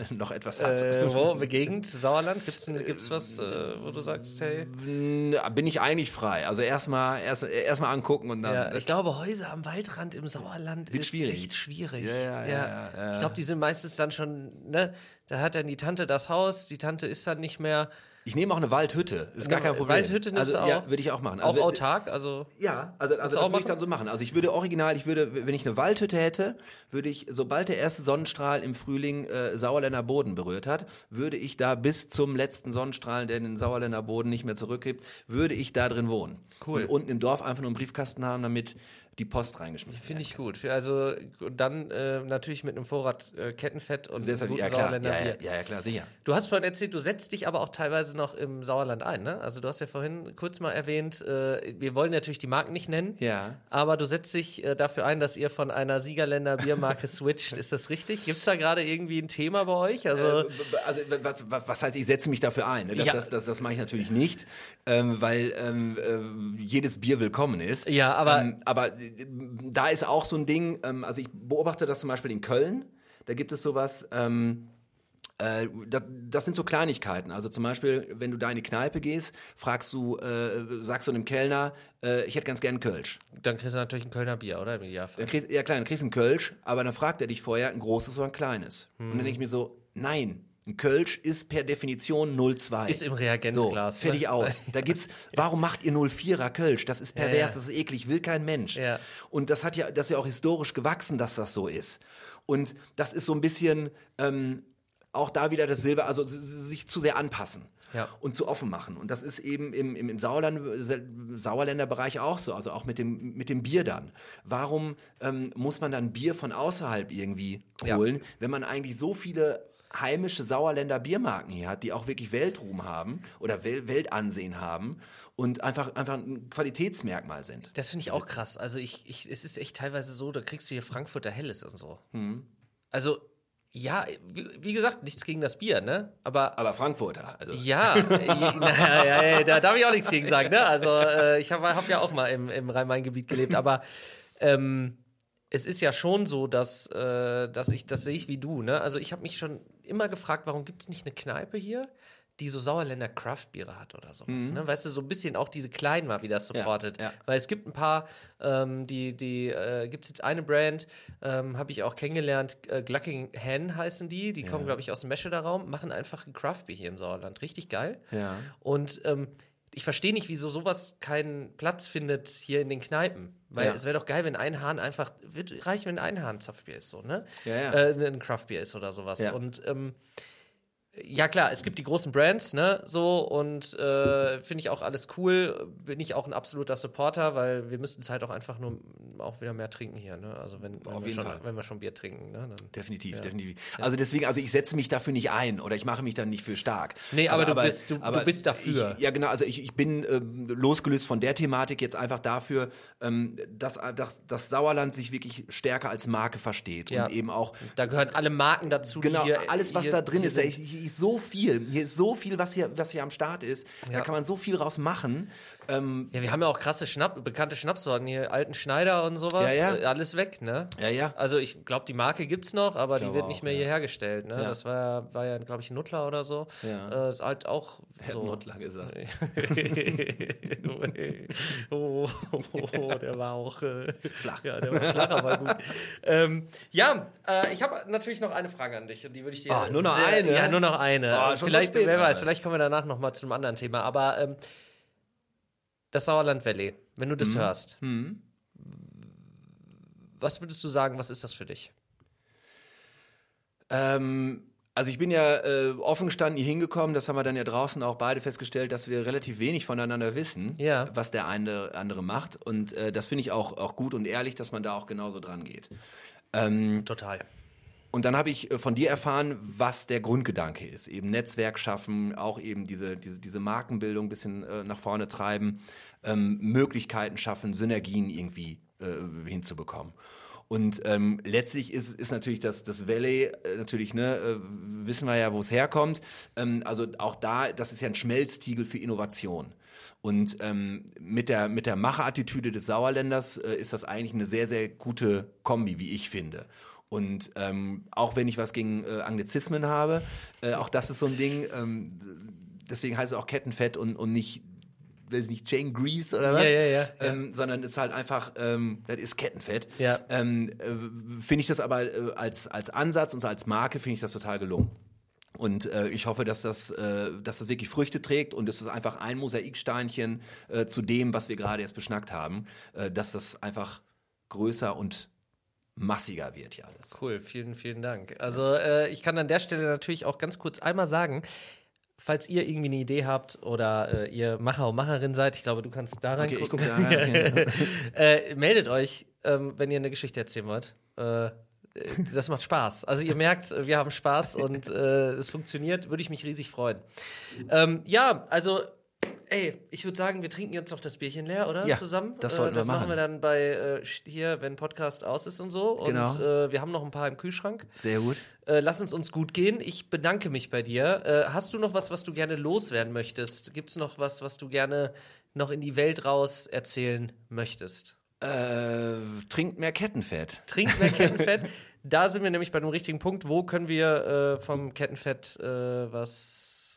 äh, noch etwas hat. Äh, wo? Gegend? Sauerland? Gibt's, ein- gibt's was, äh, wo du sagst, hey? Bin ich eigentlich frei. Also erstmal erst, erst mal angucken und dann. Ja, ich glaube, Häuser am Waldrand im Sauerland ist schwierig. echt schwierig. Ja, ja. Ich glaube, die sind meistens dann schon, ne? Da hat dann die Tante das Haus, die Tante ist dann nicht mehr. Ich nehme auch eine Waldhütte, ist gar kein Problem. Waldhütte nimmst also, du Ja, auch? würde ich auch machen. Auch Also, autark, also. Ja, also, also das auch würde ich dann so machen. Also ich würde original, ich würde, wenn ich eine Waldhütte hätte, würde ich, sobald der erste Sonnenstrahl im Frühling äh, Sauerländer Boden berührt hat, würde ich da bis zum letzten Sonnenstrahl, der den Sauerländer Boden nicht mehr zurückgibt, würde ich da drin wohnen. Cool. Und unten im Dorf einfach nur einen Briefkasten haben, damit die Post reingeschmissen Finde ich gut. Also dann äh, natürlich mit einem Vorrat äh, Kettenfett und Sehr, guten ja. Sauerländer Ja, ja, Bier. ja, ja, klar, sicher. Du hast vorhin erzählt, du setzt dich aber auch teilweise noch im Sauerland ein, ne? Also du hast ja vorhin kurz mal erwähnt, äh, wir wollen natürlich die Marken nicht nennen, Ja. aber du setzt dich äh, dafür ein, dass ihr von einer Siegerländer Biermarke switcht. Ist das richtig? Gibt es da gerade irgendwie ein Thema bei euch? Also Äh, also was, was, was heißt, ich setze mich dafür ein? Ne? Das, Ja. das, das, das mache ich natürlich nicht, ähm, weil ähm, äh, jedes Bier willkommen ist. Ja, aber- Ähm, aber da ist auch so ein Ding, ähm, also ich beobachte das zum Beispiel in Köln, da gibt es sowas, ähm, Äh, das, das, sind so Kleinigkeiten. Also zum Beispiel, wenn du da in die Kneipe gehst, fragst du, äh, sagst du einem Kellner, äh, ich hätte ganz gern Kölsch. Dann kriegst du natürlich ein Kölner Bier, oder? Ja, kriegst, ja klar, dann kriegst du ein Kölsch, aber dann fragt er dich vorher, ein großes oder ein kleines. Hm. Und dann denke ich mir so, nein, ein Kölsch ist per Definition 0,2. Ist im Reagenzglas. So, fertig ne? aus. Da gibt's, warum macht ihr 0,4er Kölsch? Das ist pervers, ja, ja. das ist eklig, will kein Mensch. Ja. Und das hat ja, das ist ja auch historisch gewachsen, dass das so ist. Und das ist so ein bisschen, ähm, auch da wieder das Silber, also sich zu sehr anpassen. Ja. und zu offen machen. Und das ist eben im, im, im Sauerland, Sauerländer Bereich auch so, also auch mit dem, mit dem Bier dann. Warum ähm, muss man dann Bier von außerhalb irgendwie holen, ja. wenn man eigentlich so viele heimische Sauerländer Biermarken hier hat, die auch wirklich Weltruhm haben oder Wel Weltansehen haben und einfach, einfach ein Qualitätsmerkmal sind. Das finde ich auch krass. Also ich, ich, es ist echt teilweise so, da kriegst du hier Frankfurter Helles und so. Hm. Also ja, wie, wie, gesagt, nichts gegen das Bier, ne? Aber, aber Frankfurter. Also. Ja, na, ja, ja, da darf ich auch nichts gegen sagen, ne? Also äh, ich habe hab ja auch mal im, im Rhein-Main-Gebiet gelebt, aber ähm, es ist ja schon so, dass, äh, dass ich, das sehe ich wie du, ne? Also ich habe mich schon immer gefragt, warum gibt es nicht eine Kneipe hier? die so Sauerländer Craftbiere hat oder sowas. Mhm. Ne? Weißt du, so ein bisschen auch diese kleinen mal wieder supportet. Ja, ja. Weil es gibt ein paar, ähm, die, die äh, gibt es jetzt eine Brand, ähm, habe ich auch kennengelernt, äh, Glucking Hen heißen die, die ja. kommen, glaube ich, aus dem Mescheder-Raum, machen einfach ein Craftbier hier im Sauerland. Richtig geil. Und ähm, ich verstehe nicht, wieso sowas keinen Platz findet hier in den Kneipen. Weil ja. es wäre doch geil, wenn ein Hahn einfach, wird reichen, wenn ein Hahn Zapfbier ist, so, ne? Ja, ja. Äh, ein Craftbier ist oder sowas. Ja. Und ähm, ja klar, es gibt die großen Brands, ne, so und äh, finde ich auch alles cool. Bin ich auch ein absoluter Supporter, weil wir müssten es halt auch einfach nur auch wieder mehr trinken hier, ne? Also wenn, wenn, wir, schon, wenn wir schon Bier trinken, ne? Dann, definitiv, ja. definitiv. Also deswegen, also ich setze mich dafür nicht ein oder ich mache mich dann nicht für stark. Nee, aber, aber du, bist, du, aber du bist dafür. Ich, ja, genau, also ich, ich bin äh, losgelöst von der Thematik jetzt einfach dafür, ähm, dass, dass das Sauerland sich wirklich stärker als Marke versteht ja. und eben auch. Da gehören alle Marken dazu. Genau, hier, alles was hier, da drin ist. Ich, ist so viel. Hier ist so viel, was hier, was hier am Start ist. Ja. Da kann man so viel raus machen. Ähm, ja, wir haben ja auch krasse Schnapp, bekannte Schnappsorten hier, alten Schneider und sowas. Ja, ja. Äh, alles weg, ne? Ja, ja. Also ich glaube, die Marke gibt's noch, aber die wird auch, nicht mehr ja. hier hergestellt. Ne? Ja. Das war, war ja, glaube ich, ein Nuttler oder so. Ja. Äh, ist halt auch. So. Nuttler gesagt. oh, oh, oh, der war auch äh, flach. Ja, der war flach, aber gut. ähm, ja, äh, ich habe natürlich noch eine Frage an dich und die würde ich dir. Ach, nur noch sehr, eine? Ja, nur noch eine. Oh, vielleicht, spät, wer weiß, vielleicht kommen wir danach noch mal zu einem anderen Thema. Aber ähm, das Sauerland Valley, wenn du das mhm. hörst, mhm. was würdest du sagen, was ist das für dich? Ähm, also ich bin ja äh, offen gestanden hier hingekommen, das haben wir dann ja draußen auch beide festgestellt, dass wir relativ wenig voneinander wissen, ja. was der eine andere macht. Und äh, das finde ich auch, auch gut und ehrlich, dass man da auch genauso dran geht. Ähm, Total. Und dann habe ich äh, von dir erfahren, was der Grundgedanke ist. Eben Netzwerk schaffen, auch eben diese, diese, diese Markenbildung ein bisschen äh, nach vorne treiben, ähm, Möglichkeiten schaffen, Synergien irgendwie äh, hinzubekommen. Und ähm, letztlich ist, ist natürlich das, das Valley, äh, natürlich, ne, äh, wissen wir ja, wo es herkommt. Ähm, also auch da, das ist ja ein Schmelztiegel für Innovation. Und ähm, mit der, mit der Macherattitüde des Sauerländers äh, ist das eigentlich eine sehr, sehr gute Kombi, wie ich finde. Und ähm, auch wenn ich was gegen äh, Anglizismen habe, äh, auch das ist so ein Ding, ähm, deswegen heißt es auch Kettenfett und, und nicht weiß nicht, Chain Grease oder was, ja, ja, ja, ähm, sondern ist halt einfach, ähm, das ist Kettenfett. Ähm, äh, finde ich das aber äh, als, als Ansatz und als Marke finde ich das total gelungen. Und äh, ich hoffe, dass das, äh, dass das wirklich Früchte trägt und es ist einfach ein Mosaiksteinchen äh, zu dem, was wir gerade jetzt beschnackt haben, äh, dass das einfach größer und massiger wird ja alles. Cool, vielen, vielen Dank. Also äh, ich kann an der Stelle natürlich auch ganz kurz einmal sagen, falls ihr irgendwie eine Idee habt oder äh, ihr Macher und Macherin seid, ich glaube, du kannst da rein okay, gucken. Da rein. äh, meldet euch, ähm, wenn ihr eine Geschichte erzählen wollt. Äh, das macht Spaß. Also ihr merkt, wir haben Spaß und äh, es funktioniert, würde ich mich riesig freuen. Ähm, ja, also Ey, ich würde sagen, wir trinken jetzt noch das Bierchen leer, oder? Ja, Zusammen. Das sollten äh, das wir machen. machen wir dann bei äh, hier, wenn Podcast aus ist und so. Genau. Und äh, wir haben noch ein paar im Kühlschrank. Sehr gut. Äh, lass uns uns gut gehen. Ich bedanke mich bei dir. Äh, hast du noch was, was du gerne loswerden möchtest? Gibt es noch was, was du gerne noch in die Welt raus erzählen möchtest? Äh, trinkt mehr Kettenfett. Trinkt mehr Kettenfett. Da sind wir nämlich bei dem richtigen Punkt. Wo können wir äh, vom Kettenfett äh,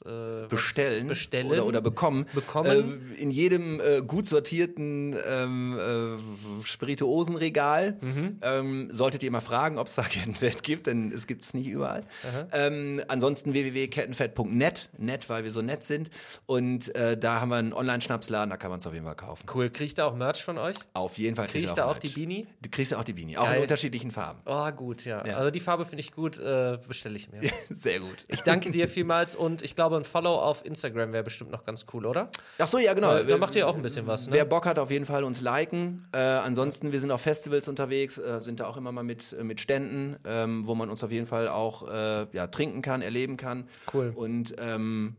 was äh, bestellen, bestellen oder, oder bekommen. bekommen. Äh, in jedem äh, gut sortierten ähm, äh, Spirituosenregal mhm. ähm, solltet ihr mal fragen, ob es da Kettenfett gibt, denn es gibt es nicht überall. Ähm, ansonsten www.kettenfett.net, net, weil wir so nett sind. Und äh, da haben wir einen Online-Schnapsladen, da kann man es auf jeden Fall kaufen. Cool. Kriegt ihr auch Merch von euch? Auf jeden Fall. Kriegst du auch, auch die Beanie? Du kriegst du auch die Beanie, auch Geil. in unterschiedlichen Farben. Oh, gut, ja. ja. Also die Farbe finde ich gut, äh, bestelle ich mir. Sehr gut. Ich danke dir vielmals und ich glaube, ein Follow auf Instagram wäre bestimmt noch ganz cool, oder? Ach so, ja, genau. Da macht ihr auch ein bisschen was, ne? Wer Bock hat, auf jeden Fall uns liken. Äh, ansonsten, wir sind auf Festivals unterwegs, äh, sind da auch immer mal mit, äh, mit Ständen, ähm, wo man uns auf jeden Fall auch äh, ja, trinken kann, erleben kann. Cool. Und ähm,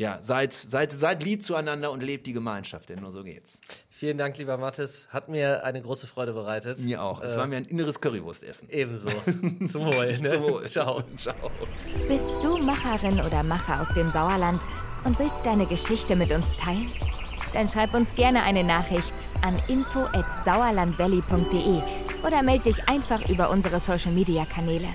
ja, seid, seid, seid lieb zueinander und lebt die Gemeinschaft, denn nur so geht's. Vielen Dank, lieber Mathis. Hat mir eine große Freude bereitet. Mir auch. Es äh, war mir ein inneres Currywurstessen. Ebenso. Zum Wohl. Ne? Zum Wohl. Ciao. Ciao. Bist du Macherin oder Macher aus dem Sauerland und willst deine Geschichte mit uns teilen? Dann schreib uns gerne eine Nachricht an info@sauerlandvalley.de oder melde dich einfach über unsere Social Media Kanäle.